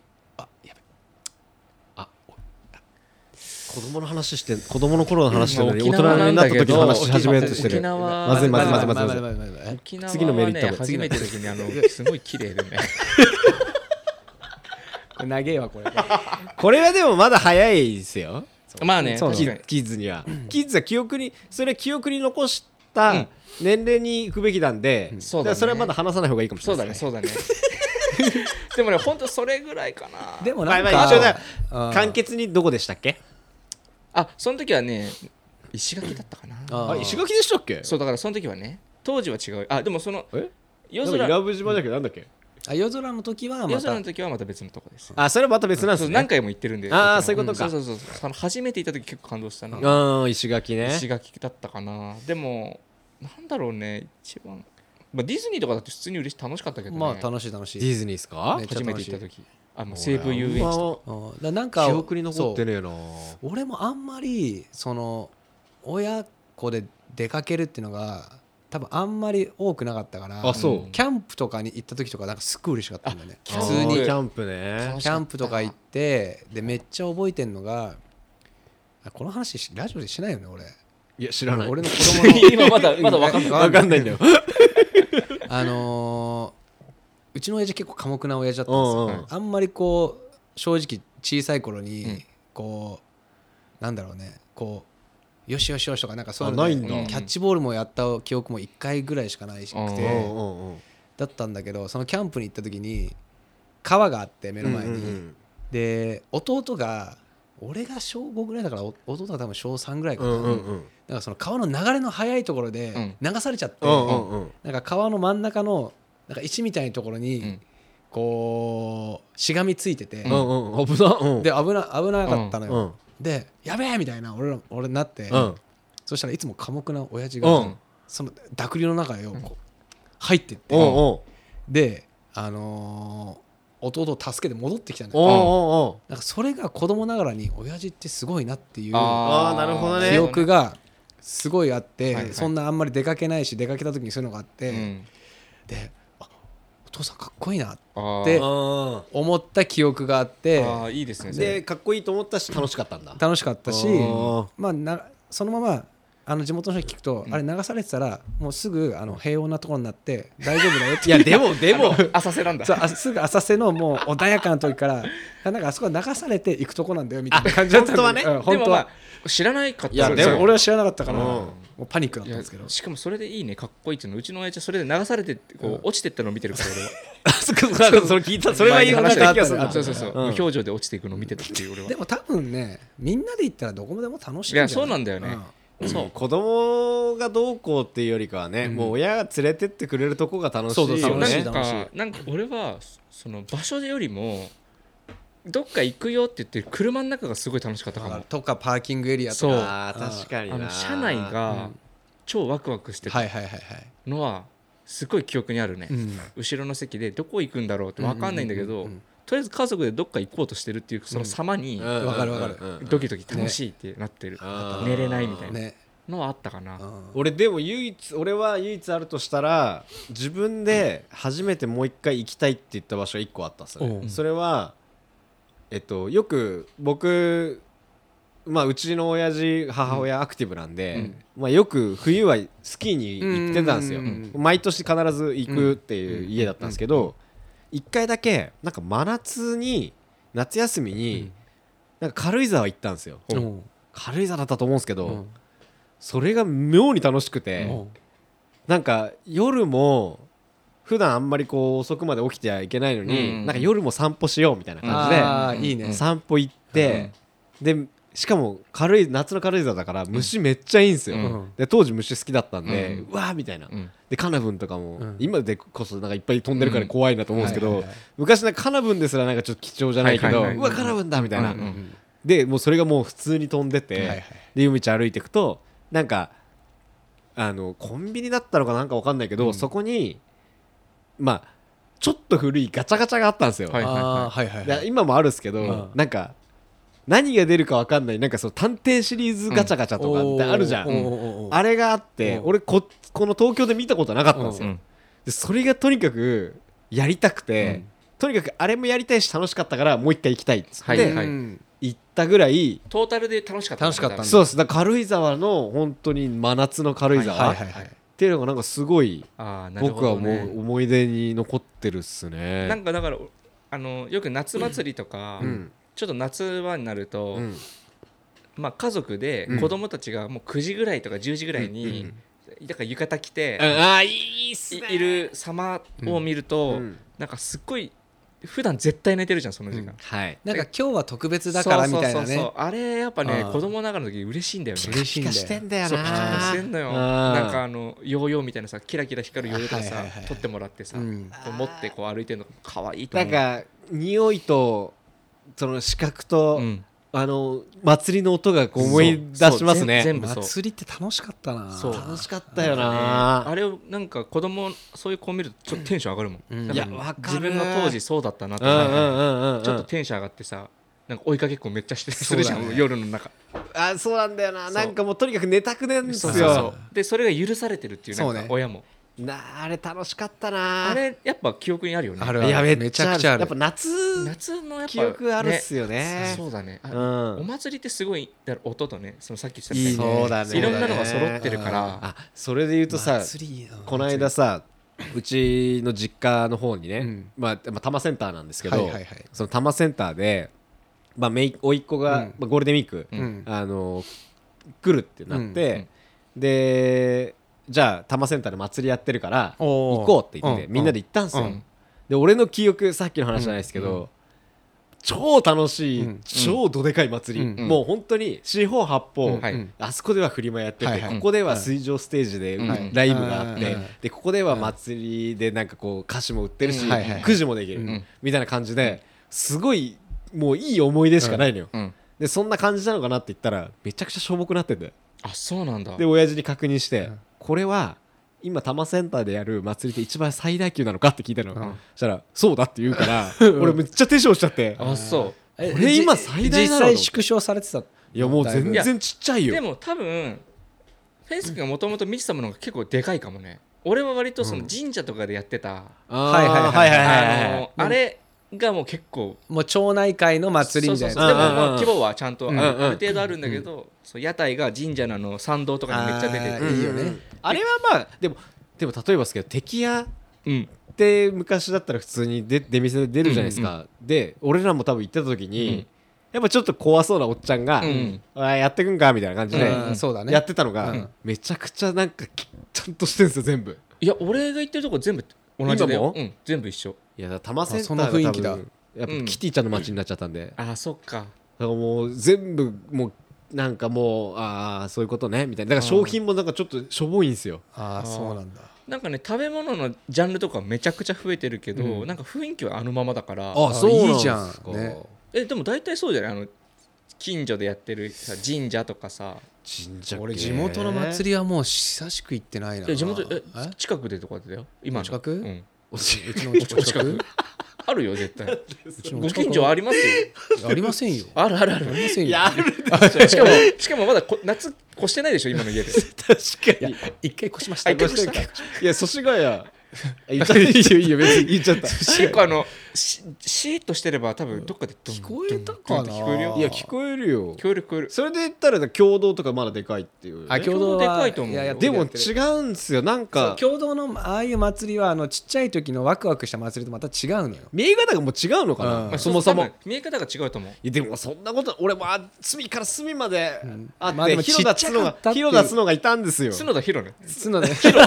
Speaker 2: 子供の話して子供の頃の話してる大人になった時の話し始めようとしてるまずまずいまずいまずい
Speaker 1: まずい。
Speaker 2: 次のメリット。も
Speaker 3: 初めての時にあの すごい綺麗でね。
Speaker 1: これ長えわこれ。
Speaker 2: これはでもまだ早いですよ。
Speaker 3: まあね
Speaker 2: キッズには。キッズは記憶にそれは記憶に残した年齢に行くべきなんで、
Speaker 3: そ
Speaker 2: れはまだ話さない方がいいかもしれない、そう
Speaker 3: だねそうだね。でもね、本当それぐらいかな。
Speaker 1: でもなんか、
Speaker 2: まあ、まあ一
Speaker 1: 応ね、
Speaker 2: 簡潔にどこでしたっけ？
Speaker 3: あその時はね石垣だったかな。
Speaker 1: あ
Speaker 2: 石垣でしたっけ？
Speaker 3: そうだからその時はね当時は違う。あでもその
Speaker 2: え？
Speaker 3: 夜空
Speaker 2: 良部島だけ？どなんだっけ？
Speaker 1: あ夜空の時はまた。
Speaker 3: 夜空の時はまた別のとこです。
Speaker 2: あそれはまた別なんですね。
Speaker 3: 何回も行ってるんで。
Speaker 2: あー
Speaker 3: 僕も
Speaker 2: そういうことか。
Speaker 3: んそうそう。そうその初めて行った時結構感動したな
Speaker 2: ああ石垣ね。
Speaker 3: 石垣だったかな。でもなんだろうね一番、まあ、ディズニーとかだって普通に嬉しい楽しかったけどね、
Speaker 1: まあ楽しい楽しい。
Speaker 2: ディズニーですか？
Speaker 1: ね
Speaker 3: 初めて行った時あの西武遊園地。
Speaker 1: だなんか
Speaker 2: 記憶に残ってねえな。
Speaker 1: そう。俺もあんまりその親子で出かけるっていうのが多分あんまり多くなかったから
Speaker 2: あそう。
Speaker 1: キャンプとかに行った時とかなんかすっごい嬉しかったんだよね。
Speaker 3: あ
Speaker 1: 普通に
Speaker 2: キャンプね。
Speaker 1: キャンプとか行ってでめっちゃ覚えてんのがあこの話しラジオでしないよね俺。
Speaker 2: いや知らない。
Speaker 1: 俺の子供の
Speaker 3: 今まだまだ分かんない。
Speaker 2: わかんないんだよ。
Speaker 1: あのーうちの親父結構寡黙な親父だったんですよ、
Speaker 2: うんうん。
Speaker 1: あんまりこう正直小さい頃に、
Speaker 3: うん。
Speaker 1: こうなんだろうね。こうよしよしよしとかなんかそういうのキャッチボールもやった記憶も1回ぐらいしかないし
Speaker 3: うん。
Speaker 1: くて
Speaker 2: うんうんうん。
Speaker 1: だったんだけどそのキャンプに行った時に川があって目の前に、
Speaker 2: うんうん。
Speaker 1: で弟が俺が小5ぐらいだからお弟が多分小3ぐらいかな、
Speaker 2: うんうんうん。
Speaker 1: なんかその川の流れの速いところで流されちゃって、
Speaker 2: うんうんうん。
Speaker 1: なんか川の真ん中のなんか石みたいなところに、
Speaker 3: うん。
Speaker 1: こうしがみついてて、
Speaker 2: うんうん危なうん。
Speaker 1: で危な危なかったのよ、
Speaker 2: うん。
Speaker 1: でやべえみたいな俺ら俺になって、
Speaker 2: うん。
Speaker 1: そしたらいつも寡黙な親父が、
Speaker 2: うん。
Speaker 1: その濁流の中へこう入ってって、
Speaker 2: うんうん。
Speaker 1: であのー弟を助けて戻ってきたんだよ。
Speaker 2: おうおうおう
Speaker 1: なんかそれが子供ながらに親父ってすごいなっていう
Speaker 2: あーなるほどね。
Speaker 1: 記憶がすごいあって、そんなあんまり出かけないし出かけた時にそういうのがあって、
Speaker 3: うん。
Speaker 1: で父さんかっこいいな
Speaker 3: あ
Speaker 1: で
Speaker 3: ー。
Speaker 2: あ
Speaker 1: 思った記憶があって
Speaker 3: あーいいですね
Speaker 2: でかっこいいと思ったし楽しかったんだ。
Speaker 1: 楽しかったし。まあなそのままあの地元の人に聞くと、
Speaker 3: うん。
Speaker 1: あれ流されてたらもうすぐあの平穏なところになって大丈夫だよって
Speaker 2: いやでもでも
Speaker 3: 浅瀬なんだ。
Speaker 1: そうあすぐ浅瀬のもう穏やかな時からなんかあそこは流されていくとこなんだよみたいな感じだった
Speaker 2: 本当はね。
Speaker 1: うん本当は。
Speaker 3: 知らないかった。
Speaker 2: いやでも
Speaker 1: 俺は知らなかったから、
Speaker 2: うん
Speaker 1: もうパニックだったんですけど。
Speaker 3: しかもそれでいいね。かっこいいっていうの。うちの親父はそれで流されてこう落ちてったのを見てるから俺は。
Speaker 2: そこそこそれ聞いたそれは言い話した気がする。な
Speaker 1: 前に話
Speaker 3: そうそうそう、
Speaker 2: うん。
Speaker 3: 表情で落ちていくのを見てたっていう俺は。
Speaker 1: でも多分ねみんなで行ったらどこでも楽しいんじゃない
Speaker 3: いやそうなんだよね。そう。
Speaker 2: 子供がどうこうっていうよりかはね、
Speaker 1: うん。
Speaker 2: もう親が連れてってくれるとこが楽しい
Speaker 1: そうそう
Speaker 2: よ
Speaker 3: なん
Speaker 2: ね
Speaker 1: 楽しい楽し
Speaker 3: かなんか俺はその場所よりもどっか行くよって言ってる車の中がすごい楽しかったかも。
Speaker 1: とかパーキングエリアと
Speaker 3: そう。
Speaker 1: か
Speaker 2: 確かにな。
Speaker 3: あの車内が
Speaker 1: うん。
Speaker 3: 超ワクワクしてた
Speaker 1: はいはいはいはい。
Speaker 3: のはすごい記憶にあるね、
Speaker 1: うん。
Speaker 3: 後ろの席でどこ行くんだろうって分かんないんだけど、とりあえず家族でどっか行こうとしてるっていうその様に
Speaker 2: うん。
Speaker 1: わかるわかる。
Speaker 3: ドキドキ楽しいってなってる、寝れないみたいな。
Speaker 1: ね。
Speaker 3: のはあったかな、
Speaker 1: うん。
Speaker 2: 俺でも唯一俺は唯一あるとしたら自分で初めてもう一回行きたいって言った場所が一個あったんですよね。
Speaker 1: うん。
Speaker 2: それはえっとよく僕まあうちの親父母親アクティブなんで、まあ、よく冬はスキーに行ってたんですよ、
Speaker 1: うん
Speaker 2: 毎年必ず行くっていう家だったんですけど一回だけなんか真夏に夏休みになんか軽井沢行ったんですよ。
Speaker 1: う。ん
Speaker 2: 軽井沢だったと思うんですけど、
Speaker 1: うん。
Speaker 2: それが妙に楽しくて、
Speaker 1: う。ん
Speaker 2: なんか夜も普段あんまりこう遅くまで起きてはいけないのに、
Speaker 3: うん
Speaker 2: なんか夜も散歩しようみたいな感じで、
Speaker 1: いいね。
Speaker 2: 散歩行って、でしかも軽い夏の軽井沢だから虫めっちゃいいんですよ、
Speaker 3: うん。
Speaker 2: で当時虫好きだったんで、
Speaker 3: う
Speaker 2: うわーみたいな、
Speaker 3: うん。
Speaker 2: でカナブンとかも、
Speaker 1: うん。
Speaker 2: 今でこそなんかいっぱい飛んでるから怖いなと思うんですけど、
Speaker 1: はいはいはい。
Speaker 2: 昔なんかカナブンですらなんかちょっと貴重じゃないけど、
Speaker 3: はいはい。はいう
Speaker 2: わカナブンだみたいな、
Speaker 3: うんうん
Speaker 2: でもうそれがもう普通に飛んでて、
Speaker 1: はいはい。
Speaker 2: で夜道歩いていくとなんかあのコンビニだったのかなんかわかんないけど、
Speaker 1: うん。
Speaker 2: そこにまあちょっと古いガチャガチャがあったんですよ、
Speaker 3: はい
Speaker 1: はいはい。はい
Speaker 2: で今もあるんですけど、
Speaker 1: うん。
Speaker 2: なんか何が出るかわかんない。なんかその探偵シリーズガチャガチャとかってあるじゃん、
Speaker 1: おーおーおーおー
Speaker 2: あれがあって、
Speaker 1: うん。
Speaker 2: 俺ここの東京で見たことなかったんですよ、
Speaker 3: うん。
Speaker 2: でそれがとにかくやりたくて、
Speaker 1: うん。
Speaker 2: とにかくあれもやりたいし楽しかったからもう一回行きたいっつって、
Speaker 3: はいはい。
Speaker 1: うん。
Speaker 2: 行ったぐらい
Speaker 3: トータルで楽しかった
Speaker 1: 楽しかったんだ。
Speaker 2: そうです。だから軽井沢の本当に真夏の軽井沢、
Speaker 1: はいはいはい
Speaker 2: っていうのがなんかすごい僕はもう思い出に残ってるっすね。
Speaker 3: なんかだからあのよく夏祭りとか、
Speaker 2: うん。
Speaker 3: ちょっと夏場になると、
Speaker 2: うん。
Speaker 3: まあ、家族で
Speaker 2: うん。
Speaker 3: 子供たちがもう9時ぐらいとか10時ぐらいに、だから浴衣着て、
Speaker 2: ああいいっす
Speaker 3: いる様を見ると、
Speaker 2: うん。
Speaker 3: なんかすっごい普段絶対寝てるじゃんその時間、
Speaker 2: はい。
Speaker 1: なんか今日は特別だからみたいなね。
Speaker 3: あれやっぱね子供ながらの時嬉しいんだよね。
Speaker 1: 嬉しいんだよ。
Speaker 2: してんだよ
Speaker 3: そうピカピカ
Speaker 2: な
Speaker 3: してんのよ。
Speaker 2: うん。
Speaker 3: なんかあのヨーヨーみたいなさキラキラ光るヨーヨーとかさ、撮ってもらってさ、持ってこう歩いてるの可愛いと思う。
Speaker 2: なんか匂いとその視覚と、
Speaker 3: うん
Speaker 2: あの祭りの音がこう思い出しますね。
Speaker 3: 全部そう。
Speaker 1: 祭りって楽しかったな。
Speaker 3: そう。
Speaker 2: 楽しかったよ
Speaker 3: な。ね
Speaker 2: な
Speaker 3: あれをなんか子供そういう子を見るとちょっとテンション上がるもん、
Speaker 1: うん。
Speaker 2: いやわかる。
Speaker 3: 自分の当時そうだったなって、
Speaker 2: うんうんうんうん
Speaker 3: ちょっとテンション上がってさなんか追いかけっこめっちゃしてするじゃん、
Speaker 1: ね
Speaker 3: 夜の中。
Speaker 2: あそうなんだよな。なんかもうとにかく寝たくねんですよ。
Speaker 3: そうそう。そうでそれが許されてるっていうなん
Speaker 1: そうね。
Speaker 3: か親も、
Speaker 2: なああれ楽しかったな。
Speaker 3: あれやっぱ記憶にあるよね。
Speaker 1: あるある。
Speaker 2: いやめちゃ
Speaker 1: くちゃある。
Speaker 2: やっぱ夏
Speaker 3: 夏のやっぱ
Speaker 2: 記憶あるっすよね。
Speaker 3: そうだね。あ
Speaker 2: うん。
Speaker 3: お祭りってすごいだ音とねそのさっき言ってた
Speaker 1: いいね。
Speaker 2: そうだね。
Speaker 3: いろんなのが揃ってるから
Speaker 2: あそれで言うとさこの間さうちの実家の方にね、
Speaker 1: うん。
Speaker 2: まあ、まあ多摩センターなんですけど、
Speaker 1: はいはいはい。
Speaker 2: その多摩センターで、まあ、めい甥っ子が、
Speaker 1: うん。
Speaker 2: まあ、ゴールデンウィーク、
Speaker 1: うん。
Speaker 2: あの来るってなって、
Speaker 3: うんうん。
Speaker 2: でじゃあ多摩センターで祭りやってるから行こうって言って、
Speaker 1: うん
Speaker 2: みんなで行ったんですよ、
Speaker 3: うん。
Speaker 2: で俺の記憶さっきの話じゃないですけど、超楽しい、
Speaker 1: うん。
Speaker 2: 超どでかい祭り、
Speaker 1: うん。
Speaker 2: もう本当に四方八方、あそこではフリマやってて、ここでは水上ステージで
Speaker 3: うん。
Speaker 2: ライブがあって、
Speaker 1: うん。
Speaker 2: でここでは祭りでなんかこう歌詞も売ってるし、くじもできる、
Speaker 1: うん。
Speaker 2: みたいな感じですごいもういい思い出しかないのよ、
Speaker 3: うん。
Speaker 2: でそんな感じなのかなって言ったらめちゃくちゃしょぼくなってんだよ
Speaker 3: あそうなんだ。
Speaker 2: で親父に確認して、
Speaker 1: うん。
Speaker 2: これは今多摩センターでやる祭りって一番最大級なのかって聞いたの、
Speaker 1: うん。
Speaker 2: そしたらそうだって言うから 俺めっちゃテンションしちゃって。
Speaker 3: あそ
Speaker 1: え
Speaker 2: これ今最大なの
Speaker 1: 実際縮小されてた？
Speaker 2: いやもう全然ちっちゃいうよ。
Speaker 3: でも多分フェイス君がもともと見てたものが結構でかいかもね。俺は割とその神社とかでやってた、
Speaker 2: あー
Speaker 1: はいはいはいはい。
Speaker 3: あのあれがもう結構
Speaker 1: もう町内会の祭りみたいな。
Speaker 3: 規模はちゃんとあ
Speaker 1: うん
Speaker 3: る程度あるんだけど、そう屋台が神社のあの参道とかにめっちゃ出てて。
Speaker 1: いいよね。
Speaker 2: うんあれはまあでもでも例えばですけど敵屋
Speaker 3: うん
Speaker 2: って昔だったら普通に出出店で出るじゃないですか、で俺らも多分行ってた時に、
Speaker 3: うん。
Speaker 2: やっぱちょっと怖そうなおっちゃんが「
Speaker 3: うん。
Speaker 2: あーやってくんか」みたいな感じで、
Speaker 1: うんそうだね。
Speaker 2: やってたのが、
Speaker 1: うん。
Speaker 2: めちゃくちゃなんかきちゃんとしてるんですよ全部。
Speaker 3: いや俺が行ってるとこ全部同じだよ。うん全部一緒
Speaker 2: いやだ多摩センター
Speaker 1: そんな
Speaker 2: が多分
Speaker 1: 雰囲気だ。
Speaker 2: やっぱ
Speaker 3: うん。
Speaker 2: キティちゃんの街になっちゃったんで、だか
Speaker 3: あそっか。ら
Speaker 2: もう全部もうなんかもうああそういうことねみたいな。だから商品もなんかちょっとしょぼいんですよ。
Speaker 1: ああそうなんだ。
Speaker 3: なんかね食べ物のジャンルとかめちゃくちゃ増えてるけど、
Speaker 2: うん。
Speaker 3: なんか雰囲気はあのままだから。
Speaker 2: あそうなん
Speaker 1: いいじゃん
Speaker 2: ですか
Speaker 1: ね。
Speaker 3: えでも大体そうじゃない？あの近所でやってるさ神社とかさ。
Speaker 2: 神社系。
Speaker 1: 俺地元の祭りはもう久しく行ってないな。
Speaker 3: え地元え
Speaker 1: え？
Speaker 3: 近くでとかだよ。今の。
Speaker 1: 近く？
Speaker 3: うん、
Speaker 1: うちのお近く？
Speaker 3: あるよ絶対。ご近所ありますよ。
Speaker 1: ありませんよ。
Speaker 3: あるあるある。
Speaker 1: ありませんよ
Speaker 3: しかもしかもまだこ夏越してないでしょ今の家で。
Speaker 2: 確かに。
Speaker 1: 一回越しました。
Speaker 2: いや祖師ヶ谷言っちゃっていいよいいよ別に。言っちゃった。
Speaker 3: 結構あのしシーッとしてれば多分どっかで
Speaker 1: 聞こえたかな？
Speaker 3: 聞こえるよ。
Speaker 2: いや聞こえるよ。
Speaker 3: 聞こえる聞こえる。
Speaker 2: それで言ったら共同とかまだでかいっていう、ね、
Speaker 1: あ共同は
Speaker 3: でかいと思う
Speaker 2: でも違うんですよなんか。
Speaker 1: 共同のああいう祭りはあのちっちゃい時のワクワクした祭りとまた違うのよ。
Speaker 2: 見え方がもう違うのかな、そもそも。
Speaker 3: 見え方が違うと思う。
Speaker 2: いやでもそんなこと俺もあ隅から隅まで
Speaker 1: ん。
Speaker 2: あって、広田角が広田角がいたんですよ。
Speaker 3: 角田ヒロね。
Speaker 1: 角で
Speaker 3: 広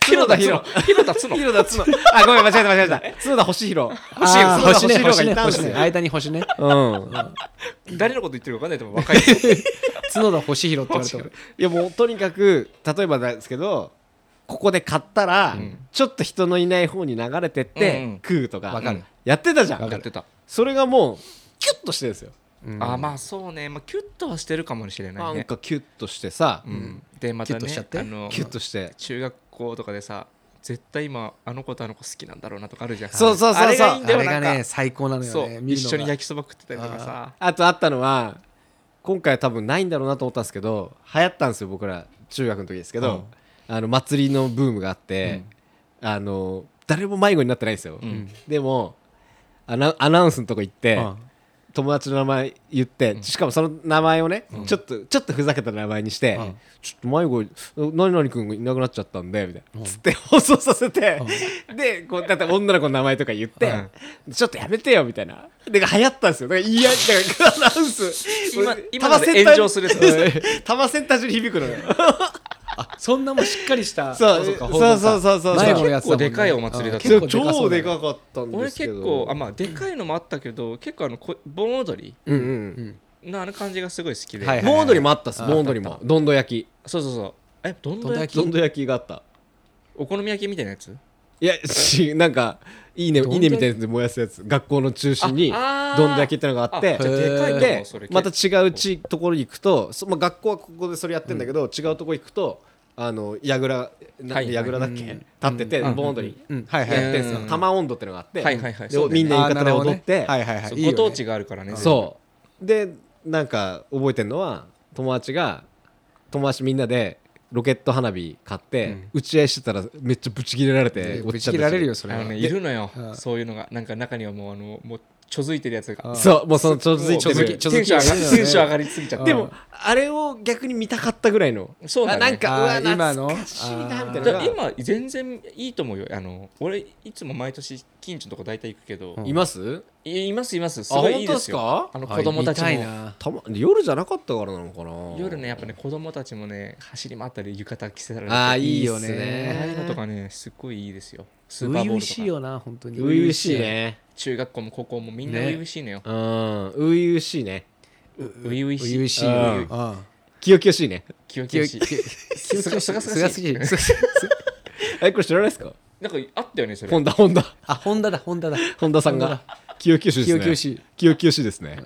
Speaker 3: 田ヒロ広田角。
Speaker 2: 広田角。あごめん間違えた間違えた。角田星弘
Speaker 1: 星
Speaker 2: あー
Speaker 1: 星ね
Speaker 2: 角田
Speaker 1: 星ね
Speaker 2: がいたんです
Speaker 1: ね間に星ね。
Speaker 2: うん。
Speaker 3: 誰のこと言ってるか分かんないと思う若い
Speaker 1: 角田星弘って言われた俺
Speaker 2: いやもうとにかく例えばですけどここで買ったら、
Speaker 3: ん。
Speaker 2: ちょっと人のいない方に流れてって、食うとか。やってたじゃん。
Speaker 3: やってた。
Speaker 2: それがもうキュッとしてるんですよ、
Speaker 1: うん。
Speaker 3: あまあそうね、まあ、キュッとはしてるかもしれないね。
Speaker 2: なんかキュッとしてさ、
Speaker 3: うん、でまたね
Speaker 1: キュッとしちゃって。
Speaker 3: あの
Speaker 2: キュッとして。
Speaker 3: 中学校とかでさ絶対今あの子とあの子好きなんだろうなとかあるじゃん。
Speaker 2: そうそうそうそう。
Speaker 3: あれがいいん
Speaker 1: あ
Speaker 3: だよなんか
Speaker 1: れがね最高なのよ
Speaker 3: そう
Speaker 1: ね
Speaker 3: 一緒に焼きそば食ってたりとかさ。
Speaker 2: あとあったのは今回は多分ないんだろうなと思ったんですけど流行ったんですよ僕ら中学の時ですけど、あの祭りのブームがあって、あの誰も迷子になってないんですよ、
Speaker 3: うん。
Speaker 2: でもアナアナウンスのとこ行って、
Speaker 1: うん
Speaker 2: 友達の名前言って、しかもその名前をね、ちょっとちょっとふざけた名前にして、
Speaker 1: うん。
Speaker 2: ちょっと迷子何々君がいなくなっちゃったんでみたいな、つって放送させて、でこうだって女の子の名前とか言って、ちょっとやめてよみたいな。で流行ったんですよ。だからいやだからアナウンス。
Speaker 3: 今
Speaker 2: 俺
Speaker 3: 今炎上するやつ。
Speaker 2: 多摩センター中に響くのよ
Speaker 1: そんなもんしっかりした
Speaker 2: そう
Speaker 1: か
Speaker 2: そうそうそうそう
Speaker 1: 迷子のやつだもんね。
Speaker 3: 結構でかいお祭りだった。
Speaker 2: 超でかかったんで
Speaker 3: 俺
Speaker 2: すけど。
Speaker 3: 結構あまあでかいのもあったけど結構あのこ盆踊り
Speaker 2: うんうん
Speaker 3: のあの感じがすごい好きで、
Speaker 2: 盆踊りもあったっす
Speaker 1: あ
Speaker 2: 盆踊りも。どんど焼き。
Speaker 3: そうそうそう。えどんどん焼き？
Speaker 2: どんど焼きがあった。
Speaker 3: お好み焼きみたいなやつ？
Speaker 2: いやしなんかいいねいいねみたいなやつで燃やすやつ。学校の中心に
Speaker 3: ああー。
Speaker 2: どんど焼きってのがあって
Speaker 3: あじゃあでかいの
Speaker 2: で
Speaker 3: もそれ。
Speaker 2: また違う地ところに行くとそ、まあ、学校はここでそれやってんだけど、違うところ行くとあの櫓なんで櫓だっけ、
Speaker 1: うん。
Speaker 2: 立ってて、
Speaker 3: うん。
Speaker 2: 盆踊り
Speaker 1: うん。はいはい
Speaker 2: やってんすよ。
Speaker 3: うん。
Speaker 2: 玉温度ってのがあって、
Speaker 3: はいはいはい。
Speaker 2: で
Speaker 3: そうだよね。
Speaker 2: みんな浴衣で踊って、
Speaker 1: あーなるほどね。はいはいはい。
Speaker 3: そう
Speaker 1: いいよね。
Speaker 3: ご当地があるからね。
Speaker 2: そう。でなんか覚えてるのは友達が友達みんなでロケット花火買って、打ち合いしてたらめっちゃブチ切れられて
Speaker 1: ぶち切られるよそれは。
Speaker 3: ねいるのよ
Speaker 1: うん
Speaker 3: そういうのが。なんか中にはもうあのもうちょづいてるやつが。
Speaker 1: あ
Speaker 2: そうもうそのちょづいてる
Speaker 1: ちょづきちょづき
Speaker 3: テンション上がり
Speaker 1: いるよね
Speaker 3: テンション上がりすぎちゃって。
Speaker 2: でもあれを逆に見たかったぐらいの。
Speaker 3: そうだね。
Speaker 2: あなんかうわ懐かしいなみたいな。
Speaker 3: 今全然いいと思うよ。あの俺いつも毎年近所のとこ大体行くけど、
Speaker 1: うん。
Speaker 2: います？
Speaker 3: いいますいます。すごいいいですよ
Speaker 2: あ本当ですか
Speaker 3: あの子供たちも。
Speaker 2: 夜じゃなかったからなのかな？
Speaker 3: 夜ねやっぱね子供たちもね走り回ったり浴衣着せられて
Speaker 2: ああ
Speaker 3: い
Speaker 2: いいよ
Speaker 1: ね。
Speaker 3: ああいうのとかねすっごいいいですよ。スーパーボールとか。
Speaker 1: 初々しいよな本当に。
Speaker 2: 初々しいね
Speaker 3: 中学校も高校もみんな
Speaker 1: ね。
Speaker 3: 初々しいのよ、
Speaker 2: うん。初々しいね。
Speaker 3: 初々しい。
Speaker 1: 初々しい。
Speaker 2: うん
Speaker 1: あ。
Speaker 2: 清々しいね。
Speaker 3: 清々しい。すがすがすがしい。
Speaker 2: えこれ知らないですか？
Speaker 3: なんかあったよねそれ。
Speaker 2: ホンダホンダ
Speaker 1: あホンダだホンダだ。
Speaker 2: ホンダさんが清々しいですね。
Speaker 1: 清々しい。
Speaker 2: 清々しいですね。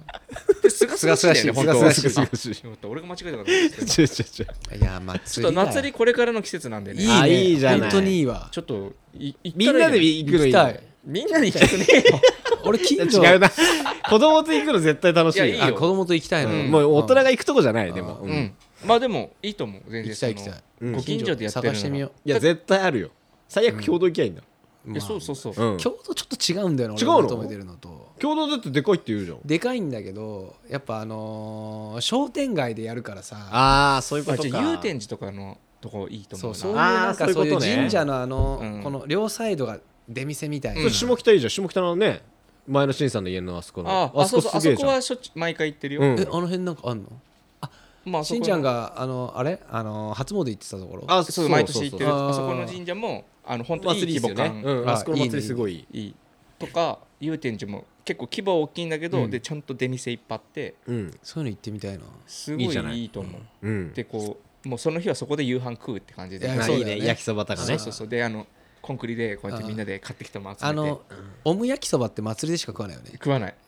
Speaker 3: すがすがしいだよね
Speaker 1: すがすがしい。
Speaker 2: すがすがしい。
Speaker 3: 俺が間違えたかと思った。
Speaker 2: ちょちょちょ
Speaker 1: い。や祭りだよ
Speaker 3: ちょっと祭りこれからの季節なんでね。
Speaker 1: いい
Speaker 2: あ
Speaker 1: ね。
Speaker 2: いいじゃない。
Speaker 1: 本当にいいわ。
Speaker 3: ちょっとい行った
Speaker 2: みんなで行くのいいね。
Speaker 1: 行きたい
Speaker 3: みんなで行きたくね。え よ
Speaker 1: 俺近所
Speaker 2: 違うな。子供と行くの絶対楽しいよ。
Speaker 3: いやいいよ。
Speaker 1: あ子供と行きたいの。
Speaker 2: うん。もう大人が行くとこじゃないでも。
Speaker 3: う
Speaker 2: うん。ん。
Speaker 3: まあでもいいと思う全然
Speaker 1: 行きたい行きたい。
Speaker 3: そ
Speaker 2: うん。
Speaker 3: のご近所でやってるなら
Speaker 1: 探してみよ
Speaker 2: いや絶対あるよ。最悪共同行きゃいいんだ。
Speaker 1: う
Speaker 3: いやそうそうそう。
Speaker 2: うん。
Speaker 1: 京都ちょっと違うんだよな
Speaker 2: 違うの？
Speaker 1: 俺求めてるのと。
Speaker 2: 共同だってでかいって言うじゃん。
Speaker 1: でかいんだけどやっぱあのー商店街でやるからさ。
Speaker 2: ああそういう
Speaker 3: まあ
Speaker 2: ことか。
Speaker 3: じゃあ祐天寺とかのとこいいと思うな。
Speaker 1: そうそういう
Speaker 2: あー
Speaker 1: なんかそうういう
Speaker 2: そいうことね。
Speaker 1: 神社のあの
Speaker 3: うん。
Speaker 1: この両サイドが出店みたいな。
Speaker 2: それ下北いいじゃん。下北のね前の新さんの家のあそこの。
Speaker 3: ああそうそうあそこ
Speaker 2: すげえじゃん。
Speaker 3: はしょっちゅう毎回行ってるよ、
Speaker 2: うん。
Speaker 1: えあの辺なんかあんの？あ
Speaker 3: まあ
Speaker 1: しんちゃんがあのあれ？あの初詣行ってたところ。
Speaker 2: あ
Speaker 3: そう毎年行ってる。
Speaker 1: そうそう。
Speaker 3: あそこの神社もあの本当にいい規模感、
Speaker 2: ね。うん。あそこの祭りすごい。
Speaker 3: いいとか祐天寺も結構規模は大きいんだけど、
Speaker 1: うん。
Speaker 3: でちゃんと出店いっぱいあって。
Speaker 2: うん。
Speaker 1: そういうの行ってみたいな。
Speaker 3: すごい
Speaker 2: いいじゃない？
Speaker 3: いいと思う。
Speaker 2: うん。
Speaker 3: でこうもうその日はそこで夕飯食うって感じで。
Speaker 1: いや
Speaker 2: まあいい
Speaker 1: そうだよね
Speaker 2: ね。焼きそばとかね。
Speaker 3: そうそうそう。であのコンクリでこうやってみんなで買ってきたもの集めて
Speaker 1: あのおむ焼きそばって祭りでしか食わないよね。
Speaker 3: 食わない。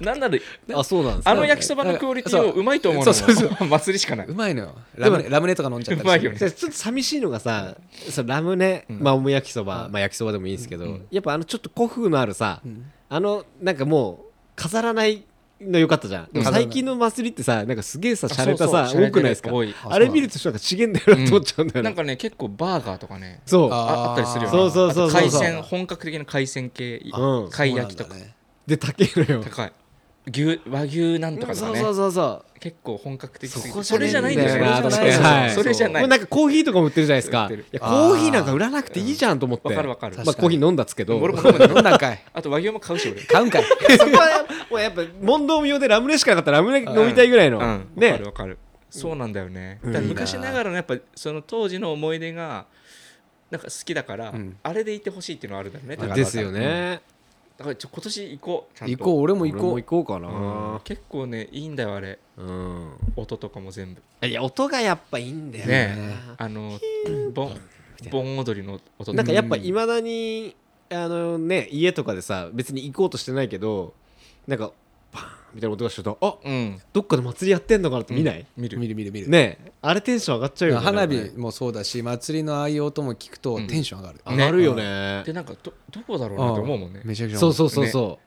Speaker 3: なんなら
Speaker 2: あそうなんです。か
Speaker 3: あの焼きそばのクオリティをう。まいと思うのも祭りしかない。う
Speaker 1: まいのよ。ラムネラムネとか飲んじゃったり
Speaker 3: うまいよね。
Speaker 2: ちょっと寂しいのがさそのラムネ、
Speaker 3: うん。
Speaker 2: まあおむ焼きそば、まあ焼きそばでもいいんですけど、
Speaker 3: うん。
Speaker 2: やっぱあのちょっと古風のあるさ、
Speaker 1: ん。
Speaker 2: あのなんかもう飾らないのよかったじゃん、でも最近の祭りってさなんかすげえさ洒落たさ
Speaker 3: そうそう。
Speaker 2: 多くないですか？
Speaker 3: 洒落てる多い。
Speaker 2: あれ見るとなんか資源だよなと思っちゃうんだよね、
Speaker 3: なんかね結構バーガーとかね
Speaker 2: そう。
Speaker 1: あ
Speaker 3: ああったりするよね。
Speaker 2: そうそうそう。そう
Speaker 3: 海鮮本格的な海鮮系
Speaker 2: うん。
Speaker 3: 貝焼きとか。
Speaker 1: そうなんだね。
Speaker 2: で高いのよ。
Speaker 3: 高い牛和牛なんとかとかね。
Speaker 2: そうそうそうそう。
Speaker 3: 結構本格的すぎて。
Speaker 2: そ
Speaker 3: れじゃないんですよそれじゃない
Speaker 2: はい。
Speaker 3: それじゃな
Speaker 2: んかコーヒーとかも売ってるじゃないですか。コーヒーなんか売らなくていいじゃんと思って。
Speaker 3: わかるわかる。
Speaker 2: まあコーヒー飲んだっつけど。
Speaker 3: 俺も飲
Speaker 1: んだんかい。
Speaker 3: あと和牛も買うし俺。
Speaker 1: 買うんかい。
Speaker 2: そこはもうやっぱ問答無用でラムネしかなかったらラムネ飲みたいぐらいの、
Speaker 3: うん。わか
Speaker 2: ね
Speaker 3: るわかる。そうなんだよね。
Speaker 2: うん。
Speaker 3: だから昔ながらのやっぱその当時の思い出がなんか好きだから
Speaker 1: うん。
Speaker 3: あれでいてほしいっていうのはあるだろうね。多分
Speaker 2: ですよね、
Speaker 3: だからちょ今年行こうちゃんと。
Speaker 1: 行こう俺も行こう。
Speaker 2: 行こうかな。
Speaker 3: うん。結構ねいいんだよあれ。
Speaker 2: うん、
Speaker 3: 音とかも全部。
Speaker 2: いや音がやっぱいいんだよね
Speaker 3: ねあの盆盆踊りの音。と
Speaker 2: なんかやっぱいまだにあのね家とかでさ別に行こうとしてないけどなんかみたいな音がするとあ
Speaker 3: うん。
Speaker 2: どっかで祭りやってんのかなって見ない、
Speaker 3: 見る。
Speaker 1: 見る見る見る。
Speaker 2: ねえあれテンション上がっちゃうよね
Speaker 1: 花火もそうだし祭りのああいう音も聞くと
Speaker 3: うん。
Speaker 1: テンション上がる。
Speaker 2: 上がるよね。
Speaker 3: でなんかどどこだろうなと思うもんね。
Speaker 1: めちゃくちゃ
Speaker 2: そうそうそうそ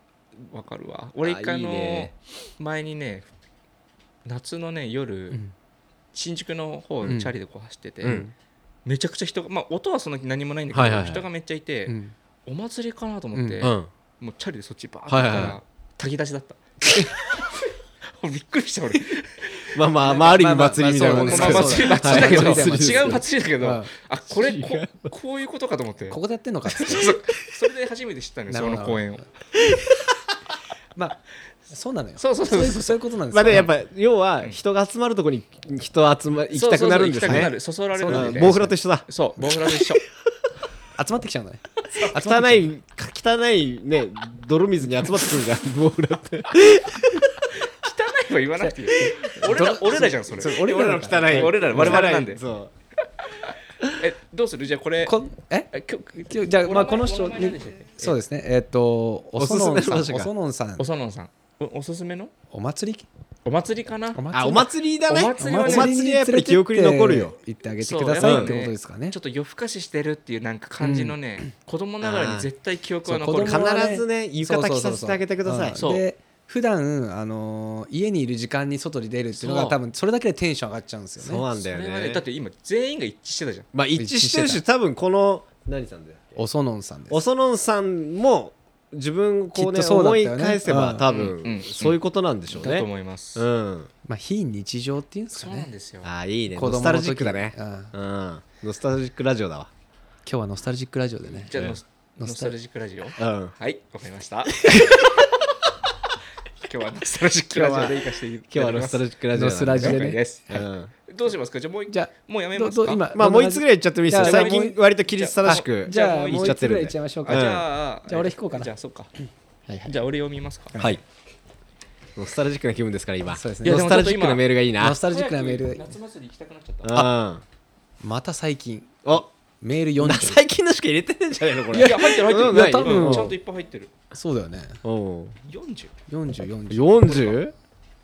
Speaker 3: わかるわ。俺一回の
Speaker 2: ね。
Speaker 3: 前にね夏のね夜、
Speaker 1: ん。
Speaker 3: 新宿の方
Speaker 1: うん
Speaker 3: チャリでこう走ってて、
Speaker 2: うん。
Speaker 3: めちゃくちゃ人がまあ音はそんなに何もないんだけど、
Speaker 2: はいはいはい。
Speaker 3: 人がめっちゃいて、
Speaker 1: うん。
Speaker 3: お祭りかなと思って、
Speaker 2: う、うん、
Speaker 3: もうチャリでそっちバーって行ったら、
Speaker 2: はいはいは
Speaker 3: 炊き出しだった びっくりした俺。
Speaker 2: まあまあまあある意味祭りみたいなもんですけど、
Speaker 3: まあ祭り祭りだけど、違う祭りだけど、
Speaker 1: うん
Speaker 3: あこれここういうことかと思って。
Speaker 1: ここでやってんのかって。
Speaker 3: そうそれで初めて知ったのよそ
Speaker 1: なるほど。
Speaker 3: の公演を。
Speaker 1: まあそうなのよ。
Speaker 3: そうそうそう。
Speaker 1: そういうことなんです
Speaker 2: まあでやっぱ要は人が集まるとこに人集ま行きたくなるんですね。
Speaker 3: そうそうそう行きたくなる。そそられるんで。
Speaker 2: うんボウフラと一緒だ。
Speaker 3: そうボウフラと一緒
Speaker 1: 集まってきちゃうのね。
Speaker 2: 汚い汚いね泥水に集まってくるじゃん。ボウフラって。
Speaker 3: 汚いは言わなくていい俺ら俺らじゃんそれ。
Speaker 2: 俺らの汚い。
Speaker 3: 俺ら我々なんで。
Speaker 2: そ
Speaker 3: えどうする？じゃあこれ
Speaker 1: こえ？
Speaker 3: えきょ
Speaker 1: 今日じゃあまあこの人そうですね。えっとおそのんさん。
Speaker 2: おすすめの？場所が
Speaker 1: おそのんさん。
Speaker 3: おそのんさん。おおすすめの？
Speaker 1: お祭り？
Speaker 3: お祭りかな？
Speaker 1: お祭り。
Speaker 2: あお祭りだね。
Speaker 3: お祭りはね。
Speaker 2: お祭りはやっぱり記憶に残るよ
Speaker 1: 行ってあげてくださいってことですかね。
Speaker 3: ちょっと夜更かししてるっていうなんか感じのね、子供ながらに絶対記憶は残る。
Speaker 2: 必ずね浴衣着させてあげてください。
Speaker 3: そう
Speaker 1: で普段あのー家にいる時間に外に出るっていうのが多分それだけでテンション上がっちゃうんですよね。
Speaker 2: そうなんだよ
Speaker 3: ね。だって今全員が一致してたじゃん。
Speaker 2: まあ一致してるし多分この何さんだよ。
Speaker 1: おそのんさんです
Speaker 2: おそのんさんも自分こうね
Speaker 1: そうだった
Speaker 2: 思い返せば
Speaker 1: うん。
Speaker 2: 多分そういうことなんでしょう
Speaker 3: だと
Speaker 2: ね
Speaker 3: 思います、
Speaker 2: うん。
Speaker 1: まあ非日常っていうんです
Speaker 3: そ
Speaker 1: かね。
Speaker 3: うなんですよ。
Speaker 2: ああいいね。ノスタルジックだね。
Speaker 1: うん。
Speaker 2: うん。ノスタルジックラジオだわ。
Speaker 1: 今日はノスタルジックラジオでね。
Speaker 3: じゃあノスタルジックラジオ？
Speaker 2: うん。
Speaker 3: はいわかりました 今日はノスタルジックラジオで行かせてい
Speaker 2: 今日はノスタル
Speaker 3: ジ
Speaker 2: ジックラジオ
Speaker 1: ノスラジ
Speaker 3: 了
Speaker 1: でね
Speaker 3: 解です、
Speaker 2: うん
Speaker 3: どうしますか？じゃあもう
Speaker 1: じゃあ
Speaker 3: もうやめますか？
Speaker 1: 今
Speaker 2: まあもう一つぐらい言っちゃってもいいですよ。最近割と規律正しく。
Speaker 1: じゃあ
Speaker 3: じ
Speaker 1: もう一つぐらいいっちゃいましょうか
Speaker 3: じゃあ
Speaker 1: じゃあ俺引こうかな。
Speaker 3: じゃあそっか。じゃあ俺読みますか。
Speaker 2: はい。ノスタルジックな気分ですから今。
Speaker 1: そうですね。
Speaker 2: ノスタルジックなメールがいいな。
Speaker 1: ノスタルジックなメール。
Speaker 3: 夏祭り行きたくなっちゃった。
Speaker 2: うん
Speaker 1: また最近。
Speaker 2: お
Speaker 1: メール読んで
Speaker 2: 最近のしか入れてんじゃないのこれ。
Speaker 3: いや入ってる入ってる。
Speaker 2: うんない
Speaker 1: 多分
Speaker 3: うん。ちゃんといっぱい入ってる。
Speaker 1: そうだよね。
Speaker 2: うん
Speaker 3: 40
Speaker 1: 4040
Speaker 2: 40?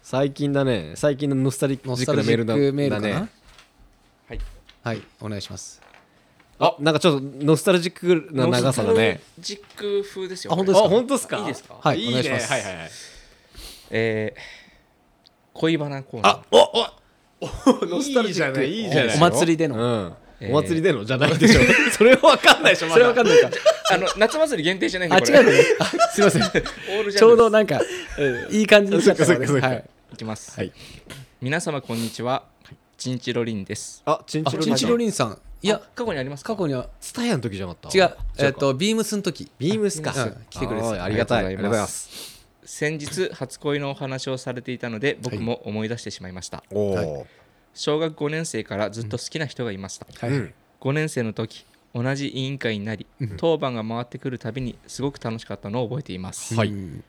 Speaker 2: 最近だね。最近のノスタルジ
Speaker 1: ノス
Speaker 2: ッ
Speaker 1: タルジッ
Speaker 2: クなメールだ
Speaker 1: クメールかな？
Speaker 2: だね
Speaker 3: はい。
Speaker 1: はいお願いします。
Speaker 2: あなんかちょっとノスタルジックな長さだね。
Speaker 3: ノスタルジック風ですよ
Speaker 1: あ本当ですか？
Speaker 2: あ本当ですか？
Speaker 3: いいですか？
Speaker 1: はい
Speaker 2: いいね。
Speaker 1: お願いします。
Speaker 2: はいはいはい。
Speaker 3: えー恋バナコーナー。
Speaker 2: あおおノスタルジック。いいじゃない
Speaker 1: お祭りでの。
Speaker 2: うん。
Speaker 3: えー
Speaker 2: お祭りでのじゃないでしょ それは分かんないでしょまだ。
Speaker 1: それわかんないか。
Speaker 3: あの夏祭り限定じゃないんで
Speaker 1: あ
Speaker 3: これ。
Speaker 1: 違うの？ねあ すいません。ちょうどなんかいい感じにしちゃったからね
Speaker 2: そっかそっかそっか。
Speaker 1: はい。
Speaker 3: い。きます、
Speaker 2: はい。
Speaker 3: 皆様こんにちは。チンチロリンです。
Speaker 2: あチンチロリン
Speaker 1: あチンチロリンさん。いや
Speaker 3: あ過去にありますか？
Speaker 1: 過去には
Speaker 2: ツタヤの時じゃなかった？
Speaker 1: 違う。えっとビームスの時。
Speaker 2: ビームスか。
Speaker 1: うん。来てくれてた。
Speaker 2: あーありがたい。あ
Speaker 3: あり
Speaker 2: り
Speaker 3: がとうございます。先日初恋のお話をされていたので僕も思い出してしまいました、
Speaker 2: お
Speaker 1: は
Speaker 2: お
Speaker 3: 小学5年生からずっと好きな人がいました、
Speaker 1: はい。
Speaker 2: うん
Speaker 3: 5年生の時同じ委員会になり当番が回ってくるたびにすごく楽しかったのを覚えています、
Speaker 2: はい。
Speaker 1: うん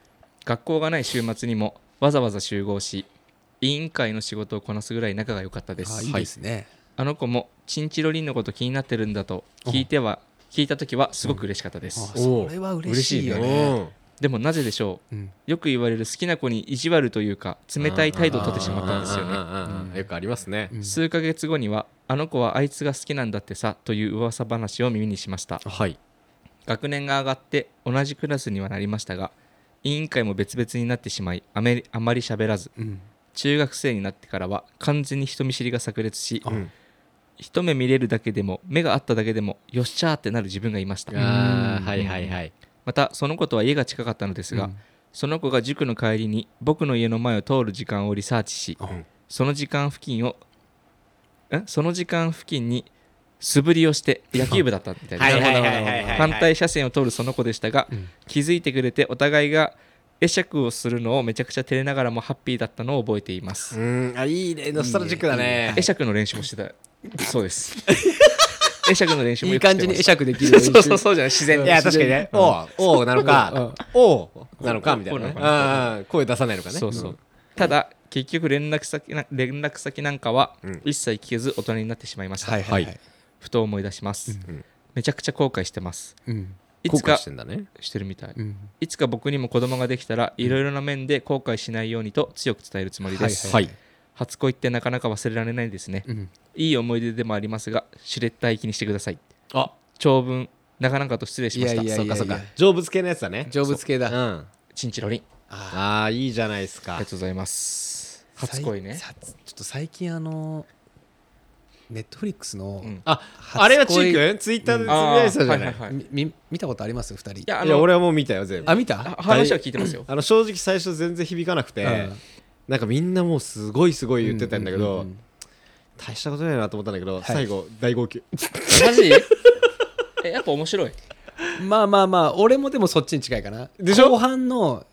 Speaker 3: 学校がない週末にもわざわざ集合し委員会の仕事をこなすぐらい仲が良かったです。
Speaker 1: あいいですね。
Speaker 3: あの子もチンチロリンのこと気になってるんだと聞いては聞いた時はすごく嬉しかったです、
Speaker 1: あそれは嬉しいよ
Speaker 2: う
Speaker 1: ね
Speaker 2: ん
Speaker 3: でもなぜでしょう？
Speaker 1: うん。
Speaker 3: よく言われる好きな子に意地悪というか冷たい態度をとってしまったんですよね。
Speaker 2: うんよくありますね
Speaker 1: うん
Speaker 3: 数ヶ月後にはあの子はあいつが好きなんだってさという噂話を耳にしました
Speaker 2: はい
Speaker 3: 学年が上がって同じクラスにはなりましたが委員会も別々になってしまいあめりあまり喋らず
Speaker 1: うん
Speaker 3: 中学生になってからは完全に人見知りが炸裂し
Speaker 2: うん
Speaker 3: 一目見れるだけでも目が合っただけでもよっしゃーってなる自分がいました
Speaker 2: はいはいはい
Speaker 3: またその子とは家が近かったのですが、
Speaker 1: うん。
Speaker 3: その子が塾の帰りに僕の家の前を通る時間をリサーチし、
Speaker 1: うん。
Speaker 3: その時間付近をえ？その時間付近に素振りをして野球部だったみたいです
Speaker 2: はいはいはいはいはい。はい
Speaker 3: 反対車線を通るその子でしたが、
Speaker 1: うん。
Speaker 3: 気づいてくれてお互いが会釈をするのをめちゃくちゃ照れながらもハッピーだったのを覚えています、
Speaker 2: うん。あいいね。ノスタルジックだね。
Speaker 3: 会釈の練習もしてた。そうです 会釈の練習も
Speaker 1: いい感じに会釈できる練習
Speaker 3: そうそうそうじゃない。自然に。
Speaker 2: いや確かにね。おうおうなのか。おうなのかみたいな声出さないのかね。
Speaker 3: そうそう、ただ結局連絡先な連絡先なんかは
Speaker 2: うん。
Speaker 3: 一切聞けず大人になってしまいました、
Speaker 1: はいはいはい。
Speaker 3: ふと思い出します、
Speaker 2: ん。
Speaker 3: めちゃくちゃ後悔してます。
Speaker 1: うん。
Speaker 3: いつか
Speaker 2: 後悔してんだね。
Speaker 3: してるみたい、
Speaker 1: うん。
Speaker 3: いつか僕にも子供ができたらいろいろな面で後悔しないようにと強く伝えるつもりです、
Speaker 1: はい
Speaker 2: はい
Speaker 3: 初恋ってなかなか忘れられないですね、
Speaker 1: うん。
Speaker 3: いい思い出でもありますがシュレッダー行きにしてください。
Speaker 2: あ。
Speaker 3: 長文なかなかと失礼しました。
Speaker 1: いやいや
Speaker 2: そうかそうか。成仏系のやつだね。
Speaker 1: 成仏系だ。
Speaker 2: う。ん。
Speaker 3: チンチロリン。
Speaker 1: あ
Speaker 2: ああいいじゃないです
Speaker 3: あ
Speaker 2: か
Speaker 3: りがとうございます。
Speaker 1: ー
Speaker 3: 初恋ね。
Speaker 1: さちょっと最近あのネットフリックスの
Speaker 3: うん。
Speaker 2: あ
Speaker 1: 初恋
Speaker 2: あれはチー君？ツイッターでつぶやいてたじゃない。
Speaker 3: はいはいはい。
Speaker 1: みみ見たことあります？二人。
Speaker 3: いや
Speaker 2: 俺はもう見たよ全部。
Speaker 1: あ見た？
Speaker 3: あ話は聞いてますよ。
Speaker 2: あの正直最初全然響かなくて、
Speaker 1: うん
Speaker 2: なんかみんなもうすごいすごい言ってたんだけど、
Speaker 1: うううん
Speaker 2: 大したことないなと思ったんだけど、最後大号泣。
Speaker 3: マジ？えやっぱ面白い。
Speaker 1: まあまあまあ俺もでもそっちに近いかな。
Speaker 2: でしょ？
Speaker 1: 後半の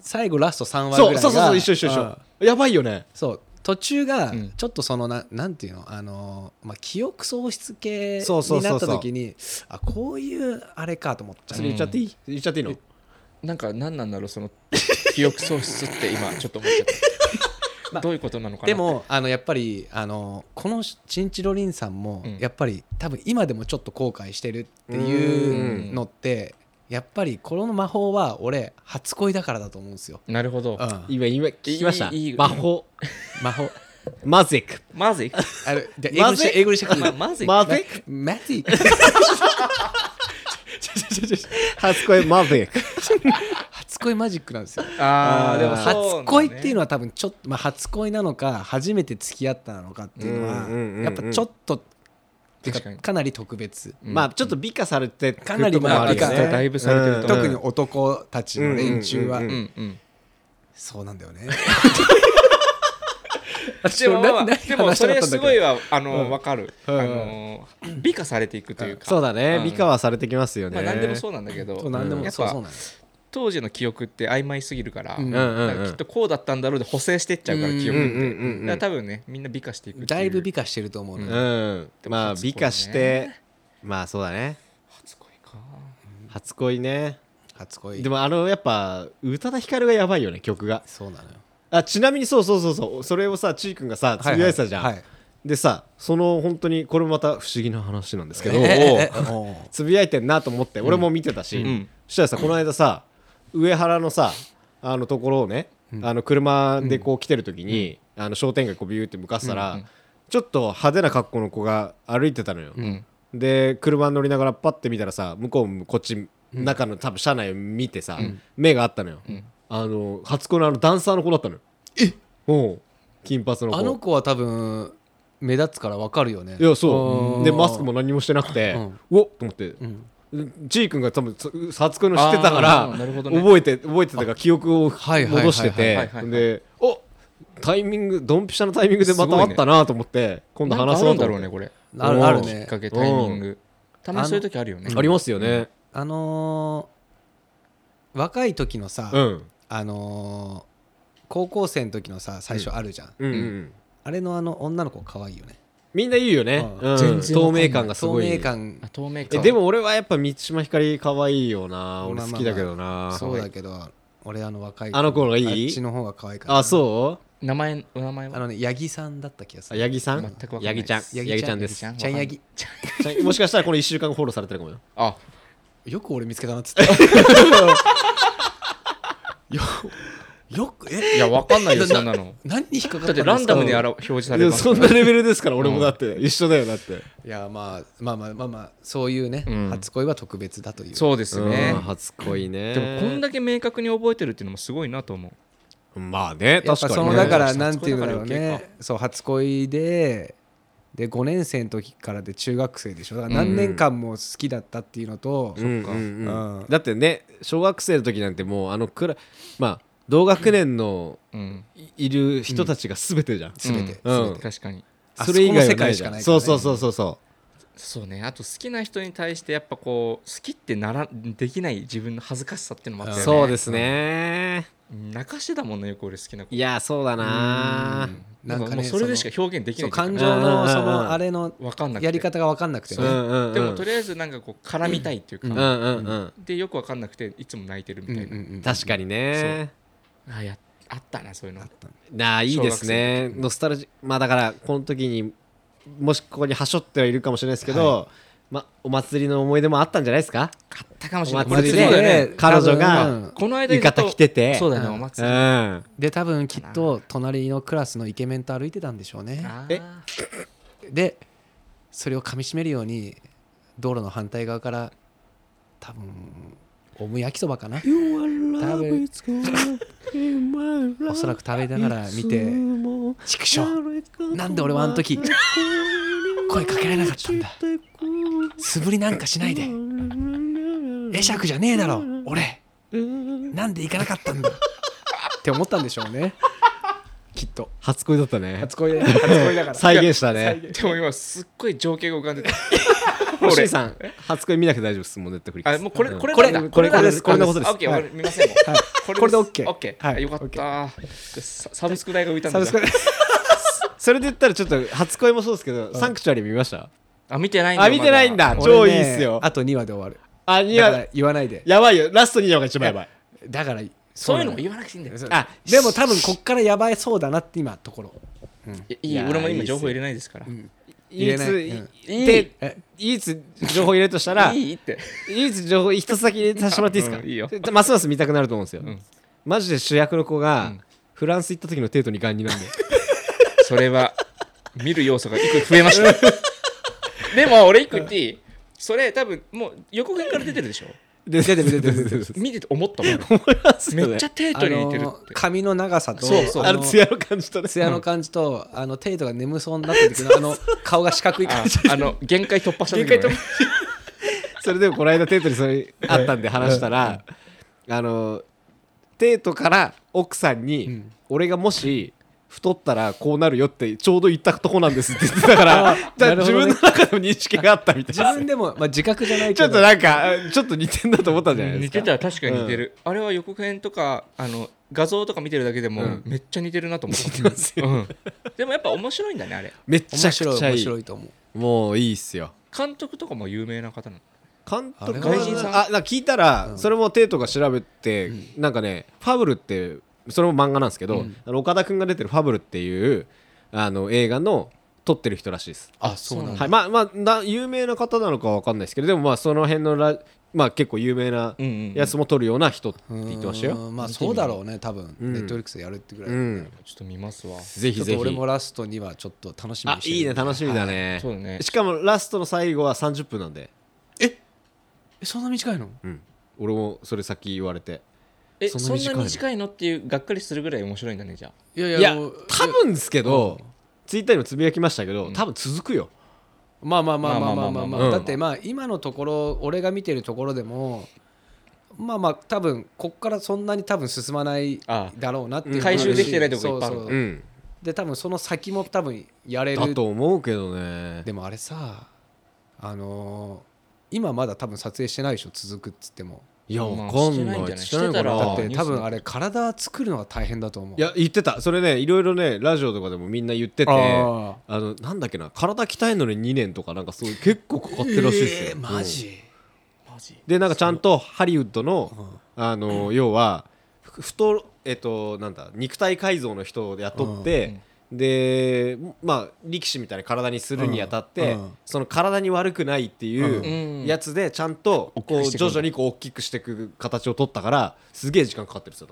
Speaker 1: 最後ラスト3話ぐらいが。
Speaker 2: そうそうそう一緒一緒一
Speaker 1: うん。
Speaker 2: 緒やばいよね。
Speaker 1: そう。途中が
Speaker 3: うん。
Speaker 1: ちょっとそのななんていうの？あのーまあ記憶喪失系
Speaker 2: そうそうそうそう。
Speaker 1: になった時にあこういうあれかと思っちゃ
Speaker 2: そうれ言っちゃっていい、言っちゃっていいの？
Speaker 3: なんか何なんだろうその 記憶喪失って今ちょっと思っちゃった、どういうことなのかな
Speaker 1: でもあのやっぱりあのこのチンチロリンさんも
Speaker 3: うん。
Speaker 1: やっぱり多分今でもちょっと後悔してるっていうのってやっぱりこの魔法は俺初恋だからだと思うんですよ、
Speaker 3: なるほど、
Speaker 1: うん、
Speaker 2: 今今聞きました？
Speaker 3: いいいい。
Speaker 2: 魔法。
Speaker 1: 魔法。
Speaker 2: マジック。
Speaker 3: まずい
Speaker 1: あれじゃあ英語にして英語にしてく
Speaker 3: ままずい
Speaker 2: マジック？
Speaker 1: マジック？
Speaker 2: 初恋マジック。
Speaker 1: 初恋マジックなんですよ。
Speaker 3: あーでも
Speaker 1: 初恋っていうの
Speaker 3: は
Speaker 1: は多分ちょっと、まあ、初恋なのか初めて付き合ったなのかっていうのはやっぱちょっとてかなり特別。
Speaker 2: まあちょっと美化されて
Speaker 1: かなりまあ美化
Speaker 2: ね
Speaker 3: だいぶされてると
Speaker 1: 特に男たちの連中は、
Speaker 2: うんうん
Speaker 3: うんうん。
Speaker 1: そうなんだよね
Speaker 3: でも、まあでもそれすごい
Speaker 1: わ
Speaker 3: わあの、
Speaker 1: うん。
Speaker 3: わかる、
Speaker 1: うん。
Speaker 3: あの美化されていくというか、
Speaker 2: そうだね、
Speaker 3: うん。
Speaker 2: 美化はされてきますよね、
Speaker 3: まあ何でもそうなんだけど。
Speaker 1: そうなん。でも、
Speaker 3: やっぱ
Speaker 1: そうそうなんです
Speaker 3: 当時の記憶って曖昧すぎるから,、きっとこうだったんだろうで補正してっちゃうから
Speaker 1: うん
Speaker 3: 記憶って、多分ねみんな美化していく
Speaker 1: だいぶ美化してると思うの
Speaker 2: う
Speaker 1: よ、
Speaker 2: ん。まあ美化してまあそうだね。
Speaker 3: 初恋か。
Speaker 2: 初恋ね。
Speaker 1: 初恋。
Speaker 2: でもあのやっぱ宇多田ヒカルがやばいよね曲が。
Speaker 1: そうなのよ
Speaker 2: あちなみにそうそうそうそう。それをさちーくんがさつぶやいてたじゃん、
Speaker 1: はい。はい
Speaker 2: でさその本当にこれもまた不思議な話なんですけど、
Speaker 1: ええおう
Speaker 2: つぶやいてんなと思って俺も見てたし、
Speaker 3: ん。
Speaker 2: そしたらさこの間さ上原のさあのところをね、あの車でこう来てる時に、あの商店街こうビューって向かってたら、
Speaker 3: うん。うん
Speaker 2: ちょっと派手な格好の子が歩いてたのよ、
Speaker 3: うん。
Speaker 2: で車に乗りながらパッて見たらさ向こうもこっち中の多分車内を見てさ、目があったのよ、
Speaker 3: ん
Speaker 2: あの初恋のあのダンサーの子だったのよ。え？お金髪の子。
Speaker 1: あの子は多分目立つからわかるよね。
Speaker 2: いやそう。
Speaker 1: うん。
Speaker 2: でマスクも何もしてなくて、
Speaker 1: うん。
Speaker 2: うおっと思って、
Speaker 1: ん。
Speaker 2: ちーくんが多分つ初恋の知ってたから
Speaker 3: ね。
Speaker 2: 覚えて覚えてたから記憶を戻しててでおタイミングドンピシャのタイミングでまた会ったなと思って今度話そうんと思って。
Speaker 3: だろうねこれ。
Speaker 1: あるあるね
Speaker 3: きっかけタイミング。たまにそういう時あるよね。
Speaker 2: ありますよね。
Speaker 1: あのー若い時のさ、
Speaker 2: うん
Speaker 1: あのー高校生の時のさ最初あるじゃん、
Speaker 2: うんうんうん。
Speaker 1: あれのあの女の子可愛いよね。
Speaker 2: みんな言うよね、
Speaker 1: うん。
Speaker 2: うん。
Speaker 3: 全然わかんない
Speaker 2: 透明感がす
Speaker 1: 透
Speaker 2: ごい。
Speaker 1: 明感。
Speaker 3: あ透明
Speaker 2: え
Speaker 3: 感
Speaker 2: でも俺はやっぱ満島ひかり可愛いよな。俺
Speaker 1: まあまあまあ。
Speaker 2: 好きだけどな、
Speaker 1: そうだけど俺あの若い
Speaker 2: あの子のがいい？
Speaker 1: あっちの方が可愛いから
Speaker 2: あそう？
Speaker 3: 名前お名前は？
Speaker 1: あのね八木さんだった気がする。
Speaker 2: あ八木さん
Speaker 3: 全くわかんない。
Speaker 2: 八木ちゃん。
Speaker 3: です
Speaker 2: 八木ちゃんです。
Speaker 3: 八木ちゃん。
Speaker 1: ちゃん八木。
Speaker 2: ちゃんもしかしたらこの1週間後フォローされてるかもよ。
Speaker 3: あ。
Speaker 1: よく俺見つけたなっつって よよくえ
Speaker 3: いやわかんないよそんなの。
Speaker 1: 何に引っかかっ
Speaker 3: って
Speaker 1: んですか？
Speaker 3: ランダムにあら表示さ
Speaker 2: いや
Speaker 3: れます
Speaker 2: そんなレベルですから俺もだって、一緒だよだって。
Speaker 1: いやまあまあまあまあまあそういうね、
Speaker 3: うん。
Speaker 1: 初恋は特別だという。
Speaker 3: そうですね。
Speaker 2: うん初恋ね。
Speaker 3: でもこんだけ明確に覚えてるっていうのもすごいなと思う。
Speaker 2: まあね
Speaker 1: やっぱ
Speaker 2: 確かにね。
Speaker 1: そのだから
Speaker 3: ね
Speaker 1: なんていうんだろう
Speaker 3: 初恋だから余
Speaker 1: ねそう初恋でで5年生の時からで中学生でしょ。だから何年間も好きだったっていうのと、
Speaker 2: うん。うんうん
Speaker 1: うん。
Speaker 2: だってね小学生の時なんてもうあのくらまあ同学年の
Speaker 3: うん。
Speaker 2: いいる人たちが全てじゃん、
Speaker 1: 全て、
Speaker 2: うん。
Speaker 1: 全て
Speaker 3: 確かに。
Speaker 1: あ
Speaker 2: それ以外
Speaker 1: 世界
Speaker 2: ないじゃん
Speaker 1: しかないからね
Speaker 2: そうそうそうそうそ
Speaker 3: そうね。あと好きな人に対してやっぱこう好きってならできない自分の恥ずかしさっていうのもあ
Speaker 2: う、
Speaker 3: ったよね。
Speaker 2: そうですね
Speaker 3: 泣かしてたもんねよく俺好きな子。
Speaker 2: いやそうだな。
Speaker 3: なんかもう
Speaker 1: ね
Speaker 3: それでしか表現でき
Speaker 1: そ
Speaker 3: ない
Speaker 1: のそう感情のそのあれのやり方が分かんなくてね、
Speaker 3: でもとりあえずなんかこう絡みたいっていうか、
Speaker 2: うんうんうん。
Speaker 3: でよく分かんなくていつも泣いてるみたいな、
Speaker 1: うんうんうん
Speaker 2: 確かにね。
Speaker 3: あやあったなそういうの。
Speaker 2: なあいいですね。ノスタルジまあだからこの時にもしここにはしょってはいるかもしれないですけど、まお祭りの思い出もあったんじゃないですか？
Speaker 3: あったかもしれない。
Speaker 2: お祭りで
Speaker 3: ね。
Speaker 2: 彼女が
Speaker 3: この間
Speaker 2: 浴衣着てて。
Speaker 3: そうだよね
Speaker 1: うん
Speaker 3: お
Speaker 2: う
Speaker 3: 祭り、
Speaker 2: ん。
Speaker 1: で多分きっと隣のクラスのイケメンと歩いてたんでしょうね。でそれを噛みしめるように道路の反対側から多分オム焼きそばかな。多分おそらく食べながら見て畜生。なんで俺はあの時声かけられなかったんだ。素振りなんかしないで。会釈じゃねえだろ俺。なんで行かなかったんだ。って思ったんでしょうねきっと。
Speaker 2: 初恋だったね。
Speaker 1: 初恋で初恋だから。
Speaker 2: 再現したね。
Speaker 3: でも今すっごい情景が浮かんでた
Speaker 2: 星井さん初恋見なくて大丈夫ですもうネットフリックス
Speaker 3: あもうこれこれ
Speaker 1: これ
Speaker 2: これですこれのことです
Speaker 3: あオッケー
Speaker 1: はい
Speaker 3: 俺見ませんもん。
Speaker 1: はい。
Speaker 3: こ
Speaker 1: これで OK
Speaker 3: オッケー。
Speaker 1: はい。
Speaker 3: あよかった。ササブスク代が浮いたんだ。
Speaker 1: サブスク
Speaker 2: それで言ったらちょっと初恋もそうですけどサンクチュアリ見ました？
Speaker 3: あ見てないんだ
Speaker 2: あ見てないんだ。
Speaker 3: ま
Speaker 2: 超いいっすよ。
Speaker 1: あと2話で終わる。
Speaker 2: あい
Speaker 1: だから
Speaker 2: や
Speaker 1: 言わないで。
Speaker 2: やばいよ。ラスト2話が一番やばい。
Speaker 1: だから
Speaker 3: そういうのも
Speaker 1: な
Speaker 3: 言わなくていいんだよ。
Speaker 2: あ
Speaker 1: でも多分こっからやばいそうだなって今ところ。
Speaker 3: いやい
Speaker 2: いや
Speaker 3: い俺も今情報入れないですから。
Speaker 1: 入
Speaker 2: 唯一
Speaker 1: れない。うん。
Speaker 2: いで
Speaker 1: え
Speaker 2: 唯一情報入れるとしたら
Speaker 3: いいって。
Speaker 2: 唯一情報一つだけ入れさせてもらっていいですか？
Speaker 3: う んいいよ。
Speaker 2: でますます見たくなると思うんですよ。
Speaker 3: ん。
Speaker 2: マジで主役の子が
Speaker 3: ん。
Speaker 2: フランス行った時のテートにガンになんで。
Speaker 3: それは見る要素が一個増えました。でも俺一個言っていい？それ多分もう予告編から出てるでしょ
Speaker 2: 出てる出てる出てる
Speaker 3: 見てて思ったもん
Speaker 2: 思いますよね
Speaker 3: めっちゃテー
Speaker 1: あ
Speaker 3: トに似てる
Speaker 1: の
Speaker 3: って
Speaker 1: 髪の長さと
Speaker 3: そうそう
Speaker 2: あの艶の感じとね
Speaker 1: 艶の感じとあのテイトが眠そうになった時のあの顔が四角い
Speaker 3: あ
Speaker 1: 感じ
Speaker 3: あの限界突破した時
Speaker 1: 限界突
Speaker 2: それでもこの間テートにそれあったんで話したらあのテートから奥さんに、
Speaker 1: ん
Speaker 2: 俺がもし太ったらこうなるよってちょうど言ったとこなんですって言ってたから
Speaker 1: あ
Speaker 2: じゃ自分の中でも認識があったみたい
Speaker 1: 自
Speaker 2: な
Speaker 1: 分でも、まあ、自覚じゃないけど。
Speaker 2: ちょっとなんかあちょっと似てんだと思ったんじゃないですか。
Speaker 3: 似てたら確かに似てる、あれは予告編とかあの画像とか見てるだけでも、
Speaker 2: うん。
Speaker 3: めっちゃ似てるなと思っ
Speaker 2: て。ますよ。
Speaker 3: うん。でもやっぱ面白いんだねあれ。
Speaker 2: めっちゃく
Speaker 1: 面白い面
Speaker 2: ちゃいい
Speaker 1: 白いと思う。
Speaker 2: もういいっすよ。
Speaker 3: 監督とかも有名な方なの？
Speaker 2: 監督
Speaker 1: あれ
Speaker 3: 外人さん？
Speaker 2: あなんか聞いたら、
Speaker 1: うん。
Speaker 2: それもテートが調べて、なんかねファブルってそれも漫画なんですけど、
Speaker 1: うん。
Speaker 2: あの岡田君が出てるファブルっていうあの映画の撮ってる人らしいです。
Speaker 1: あそうなんだ。
Speaker 2: はい、まあまあな有名な方なのかわかんないですけどでもまあその辺のラ、まあ、結構有名なやつも撮るような人って言ってましたよ、
Speaker 1: うん。まあそうだろうね。多分
Speaker 2: うん。
Speaker 1: ネットフリックスでやるってぐらい、
Speaker 2: うん、
Speaker 3: ちょっと見ますわ。
Speaker 2: ぜひぜひ。
Speaker 1: ちょっと俺もラストにはちょっと楽しみ
Speaker 2: あ
Speaker 1: にしてる
Speaker 2: い。いね。楽しみだね、
Speaker 3: そうだね。
Speaker 2: しかもラストの最後は30分なんで、
Speaker 1: え？そんな短いの？
Speaker 2: うん、俺もそれさっき言われて
Speaker 3: えそんな
Speaker 2: そんな短いの。
Speaker 3: っていうがっかりするぐらい面白いんだねじゃあ。
Speaker 1: いや
Speaker 2: いや
Speaker 1: もう
Speaker 2: 多分ですけど、ツイッターにもつぶやきましたけど、多分続くよ。
Speaker 1: まあまあまあまあまあまあま
Speaker 2: まあまあ。まあまあ
Speaker 1: あだってまあ今のところ俺が見てるところでもまあまあ多分こっからそんなに多分進まない
Speaker 3: あ
Speaker 1: だろうなっていう
Speaker 3: 回収できてないとこいっぱいある
Speaker 1: で多分その先も多分やれる。
Speaker 2: だと思うけどね。
Speaker 1: でもあれさあのー今まだ多分撮影してないでしょ続くっつっても
Speaker 2: いや
Speaker 3: まあ
Speaker 2: わかんない。
Speaker 3: してない
Speaker 2: か
Speaker 3: ら
Speaker 1: だって多分あれ体作るのが大変だと思う。
Speaker 2: いや言ってた。それねいろいろねラジオとかでもみんな言ってて
Speaker 1: あ
Speaker 2: あのなんだっけな体鍛えるのに2年とかなんかそういう結構かかってるらしいですよ、
Speaker 1: えーマジ？
Speaker 3: マジ？
Speaker 2: でなんかちゃんとハリウッドの、あの要はふ太えっとなんだ肉体改造の人を雇って、でまあ力士みたいな体にするにあたって、
Speaker 1: うんうん。
Speaker 2: その体に悪くないっていう
Speaker 3: うん。
Speaker 2: やつでちゃんとこう徐々にこう大きくしていく形を取ったからすげえ時間かかってるんですよ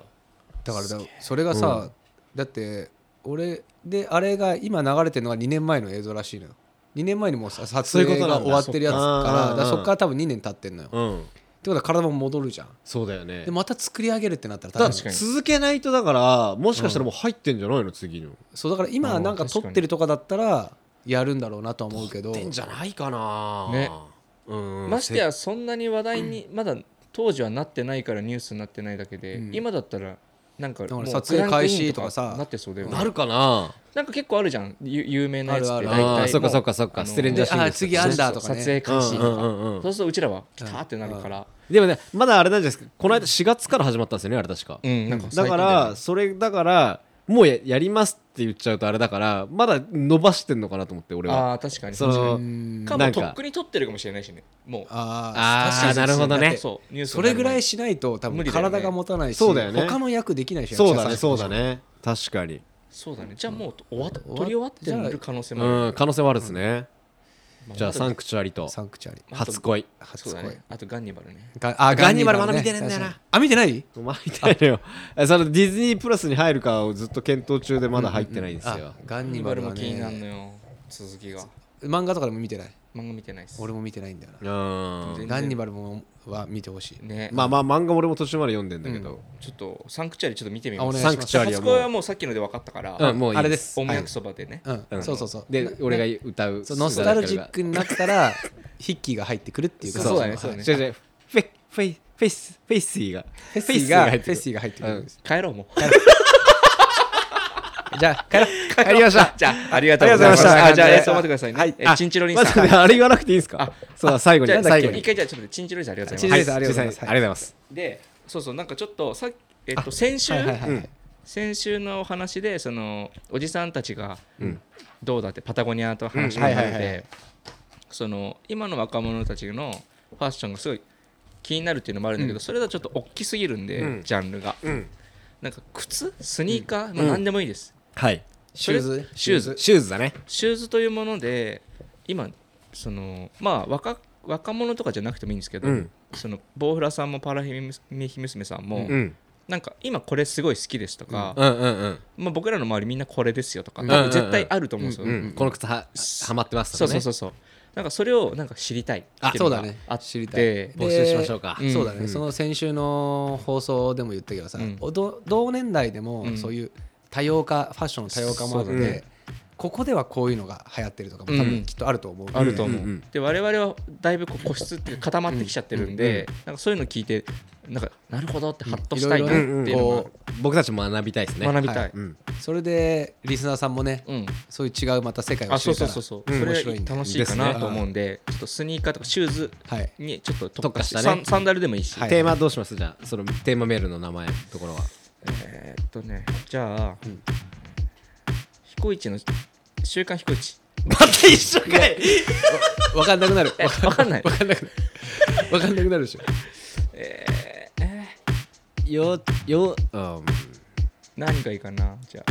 Speaker 1: だからだそれがさ、だって俺であれが今流れてるのが2年前の映像らしいのよ。2年前にもうさ撮影が終わってるやつ
Speaker 2: か
Speaker 1: か。らだから
Speaker 2: うん
Speaker 1: そっから多分2年経ってんのよ、
Speaker 2: うん
Speaker 1: ことは体も戻るじゃん。
Speaker 2: そうだよね。
Speaker 1: でまた作り上げるってなったら
Speaker 3: 確かに。
Speaker 2: 続けないとだからもしかしたらもう入ってんじゃないの次の。
Speaker 1: そうだから今なんか撮ってるとかだったらやるんだろうなとは思うけど。
Speaker 2: ってんじゃないかな。
Speaker 3: ね。
Speaker 2: うん
Speaker 3: ましてやそんなに話題にまだ当時はなってないからニュースになってないだけで、
Speaker 1: うん
Speaker 3: 今だったらなんかもう
Speaker 1: だから撮影開始とかさ
Speaker 3: なってそうだよね
Speaker 2: なるかな
Speaker 3: なんか結構あるじゃん。ゆ有名なやつって。
Speaker 1: あるある。
Speaker 3: 大体
Speaker 2: そっかそっかそっか。ステレンジャーシングス
Speaker 1: 次アンダーとかね。
Speaker 3: 撮影開始とか、
Speaker 2: うんうんうんうん。
Speaker 3: そうするとうちらはピターってなるから。
Speaker 2: でもねまだあれなんじゃないですか。この間4月から始まったんですよねあれ確か。
Speaker 3: うんなんか
Speaker 2: だからそれだからもうややりますって言っちゃうとあれだからまだ伸ばしてんのかなと思って俺は。
Speaker 3: ああ確かに。
Speaker 2: その
Speaker 3: かも
Speaker 2: なんか。
Speaker 3: とっくに撮ってるかもしれないしね。もう。
Speaker 1: あ
Speaker 2: あなるほどね。
Speaker 3: そうニュース
Speaker 1: それぐらい
Speaker 3: し
Speaker 1: しないと多分体が持たないし
Speaker 2: そうだよね。
Speaker 1: 他の役できないし
Speaker 2: そうだねそうだね。確かに
Speaker 3: そうだね。じゃあもう終わっ
Speaker 1: 終わ
Speaker 3: 撮り終わってる可能性もある。
Speaker 2: うん可能性はあるですね。
Speaker 3: ま
Speaker 2: じゃあサン
Speaker 3: ク
Speaker 2: クチュアリと。
Speaker 1: サンクチュアリ。
Speaker 2: 初恋。
Speaker 3: そうだねあとガンニバルね。
Speaker 1: があ
Speaker 2: ガンニバルまだ見てないんだよな。
Speaker 1: あ見てない？
Speaker 2: お前みたいなよえそのディズニープラスに入るかをずっと検討中でまだ入ってないんですよ。
Speaker 1: あガ
Speaker 3: ガンニ
Speaker 1: ンニバル
Speaker 3: も気になるの
Speaker 1: ね
Speaker 3: よ。続きが。
Speaker 1: 漫画とかでも見てない？
Speaker 3: 漫画見てないっす。
Speaker 1: 俺も見てないんだよな。
Speaker 2: うん
Speaker 1: ンニバルもは見てほしい。
Speaker 3: ね。
Speaker 2: まあまあ漫画俺も途中まで読んでんだけど。
Speaker 3: ちょっとサンクチュアリちょっと見てみます。
Speaker 2: サンクチュアリは
Speaker 3: 初恋は
Speaker 2: も
Speaker 3: もうさっきので分かったから
Speaker 2: ううんもういい
Speaker 1: あれです。
Speaker 3: おもやきそばでね。
Speaker 1: うん。
Speaker 2: うん。
Speaker 1: そうそうそう。
Speaker 2: で俺が歌う
Speaker 1: そうノスタルジックになったらヒッキーが入ってくるっていうか
Speaker 3: そうだねそうだね
Speaker 2: 違う違うフェフェイフェイスフェイシーが。
Speaker 1: フェッシーがフェ
Speaker 2: 入ってくる。
Speaker 1: ッシーが入ってくるんです。
Speaker 3: 帰ろうもう
Speaker 1: じゃあ帰ろう。
Speaker 2: 帰りました。
Speaker 3: じゃあありがとうございまし
Speaker 2: ありがとうございました。
Speaker 3: じゃあえっと待ってくださいね。
Speaker 1: はい。
Speaker 3: えチンチロリンさん。
Speaker 2: あれ言わなくていいんですか？
Speaker 3: あ
Speaker 2: そうだ最後に。
Speaker 3: じゃあ
Speaker 2: 最後に。
Speaker 3: 一回じゃあちょっとチンチロリンさんありがとうござい
Speaker 1: チン
Speaker 3: ます。
Speaker 1: チロリンさんありがとうござい。ます
Speaker 2: ありがとうございます。
Speaker 3: でそうそうなんかちょっとさえっと先週？先週のお話でそのおじさんたちが
Speaker 2: うん。
Speaker 3: どうだってパタゴニアと話
Speaker 1: うん。
Speaker 3: が出
Speaker 1: はいはいはい。は
Speaker 3: てその今の若者たちのファッションがすごい気になるっていうのもあるんだけどそれだとちょっと大きすぎるんで
Speaker 2: うん。
Speaker 3: ジャンルが。
Speaker 2: うん。
Speaker 3: なんか靴？スニーカー？まあ何でもいいです
Speaker 2: はい。
Speaker 1: シューズ。
Speaker 3: シューズ。
Speaker 2: シューズだね。
Speaker 3: シューズというもので今そのまあ若若者とかじゃなくてもいいんですけど、
Speaker 2: うん。
Speaker 3: そのボウフラさんもパラヒメヒ娘さんも、
Speaker 2: うん。
Speaker 3: なんか今これすごい好きですとか、
Speaker 2: うん。うんうん
Speaker 3: まあ、僕らの周りみんなこれですよとか、絶対あると思うんですよ、
Speaker 2: うんこの靴ははまってますと
Speaker 3: そう
Speaker 2: かね。
Speaker 3: そうそうそうなんかそれをなんか知りたい
Speaker 1: あ
Speaker 3: っていうのが
Speaker 1: そうだね。
Speaker 3: あって
Speaker 1: 知りたい。で
Speaker 2: 募集しましょうか。
Speaker 3: うん。
Speaker 1: そうだね、
Speaker 2: うん。
Speaker 1: その先週の放送でも言ったけどさ、
Speaker 3: うん。
Speaker 1: おど同年代でも
Speaker 3: うん。
Speaker 1: そういう多様化ファッションの多様化もあって、
Speaker 2: そうだね。
Speaker 1: ここではこういうのが流行ってるとかも多分きっとあると思う、
Speaker 3: あると思う、
Speaker 2: うんうん
Speaker 3: で我々はだいぶこう個室って固まってきちゃってるんで、なんかそういうの聞いてなんかなるほどってハッとしたいなって
Speaker 1: い
Speaker 3: うのが
Speaker 1: こ
Speaker 2: 僕たちも学びたいですね。
Speaker 3: 学びたい、
Speaker 1: はい。
Speaker 2: うん。
Speaker 1: それでリスナーさんもね
Speaker 3: うん。
Speaker 1: そういう違うまた世界を
Speaker 3: あ
Speaker 1: 知れたら
Speaker 3: そうそうそうそう、
Speaker 2: うん
Speaker 3: それ
Speaker 1: 面白いんで。
Speaker 3: 楽しいかなと思うんでちょっとスニーカーとかシューズ
Speaker 1: はい。
Speaker 3: にちょっと特化し
Speaker 2: たね。
Speaker 3: サンサンダルでもいいし、
Speaker 1: はい。
Speaker 2: テーマどうします？じゃあそのテーマメールの名前のところは
Speaker 3: えーっとねじゃあ、彦一の週刊彦一
Speaker 2: また一緒かい。
Speaker 1: 分かんなくなる。
Speaker 3: えわかんない。
Speaker 1: 分かんなくなる。分かんなくなるでしょ。
Speaker 3: えーえ
Speaker 2: よようん。
Speaker 3: ー何がいいかなじゃ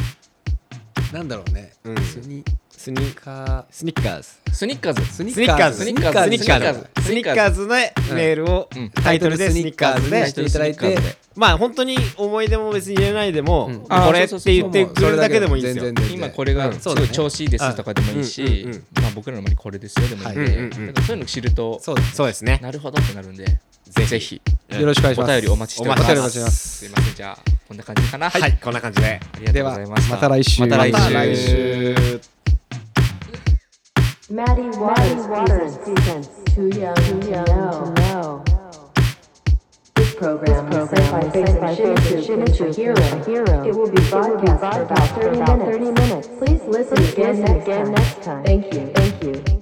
Speaker 1: なんだろうね、
Speaker 2: うん。
Speaker 1: スニ
Speaker 2: スニ
Speaker 1: ーカ
Speaker 2: スニッカーズ。
Speaker 3: あスニッカーズ。
Speaker 1: スニ
Speaker 2: ッカーズ。
Speaker 3: スニッカーズ。
Speaker 2: スニッカーズ。スニッカーズのメールを
Speaker 3: うん。
Speaker 2: タイトルでスニッカーズで
Speaker 1: タイトルスニッカーズで。
Speaker 2: まあ本当に思い出も別に入れないでも、
Speaker 1: うん。
Speaker 2: これって言ってくれるだけでもいいですよ。
Speaker 3: 今これがすごい調子いいですとかでもいいし、まあ、僕らの周りこれですよでもいいんで、そういうの知ると
Speaker 1: そうです
Speaker 2: ね。
Speaker 3: なるほどってなるんでぜひ。
Speaker 1: よろしくお願いします。
Speaker 3: お便りお待ちしております。
Speaker 2: す。
Speaker 3: すいません。じゃあこんな感じかな。
Speaker 2: はい、こんな感じで。
Speaker 3: ありがとうございました。
Speaker 1: ではまた来週。
Speaker 3: また来週。
Speaker 2: また来週
Speaker 4: Maddie Waters presents Too Young to Know. This program is sent by Shimizu Shimizu Hero. It will be broadcast for about 30 minutes. Please listen again and again next time. Thank you. Thank you.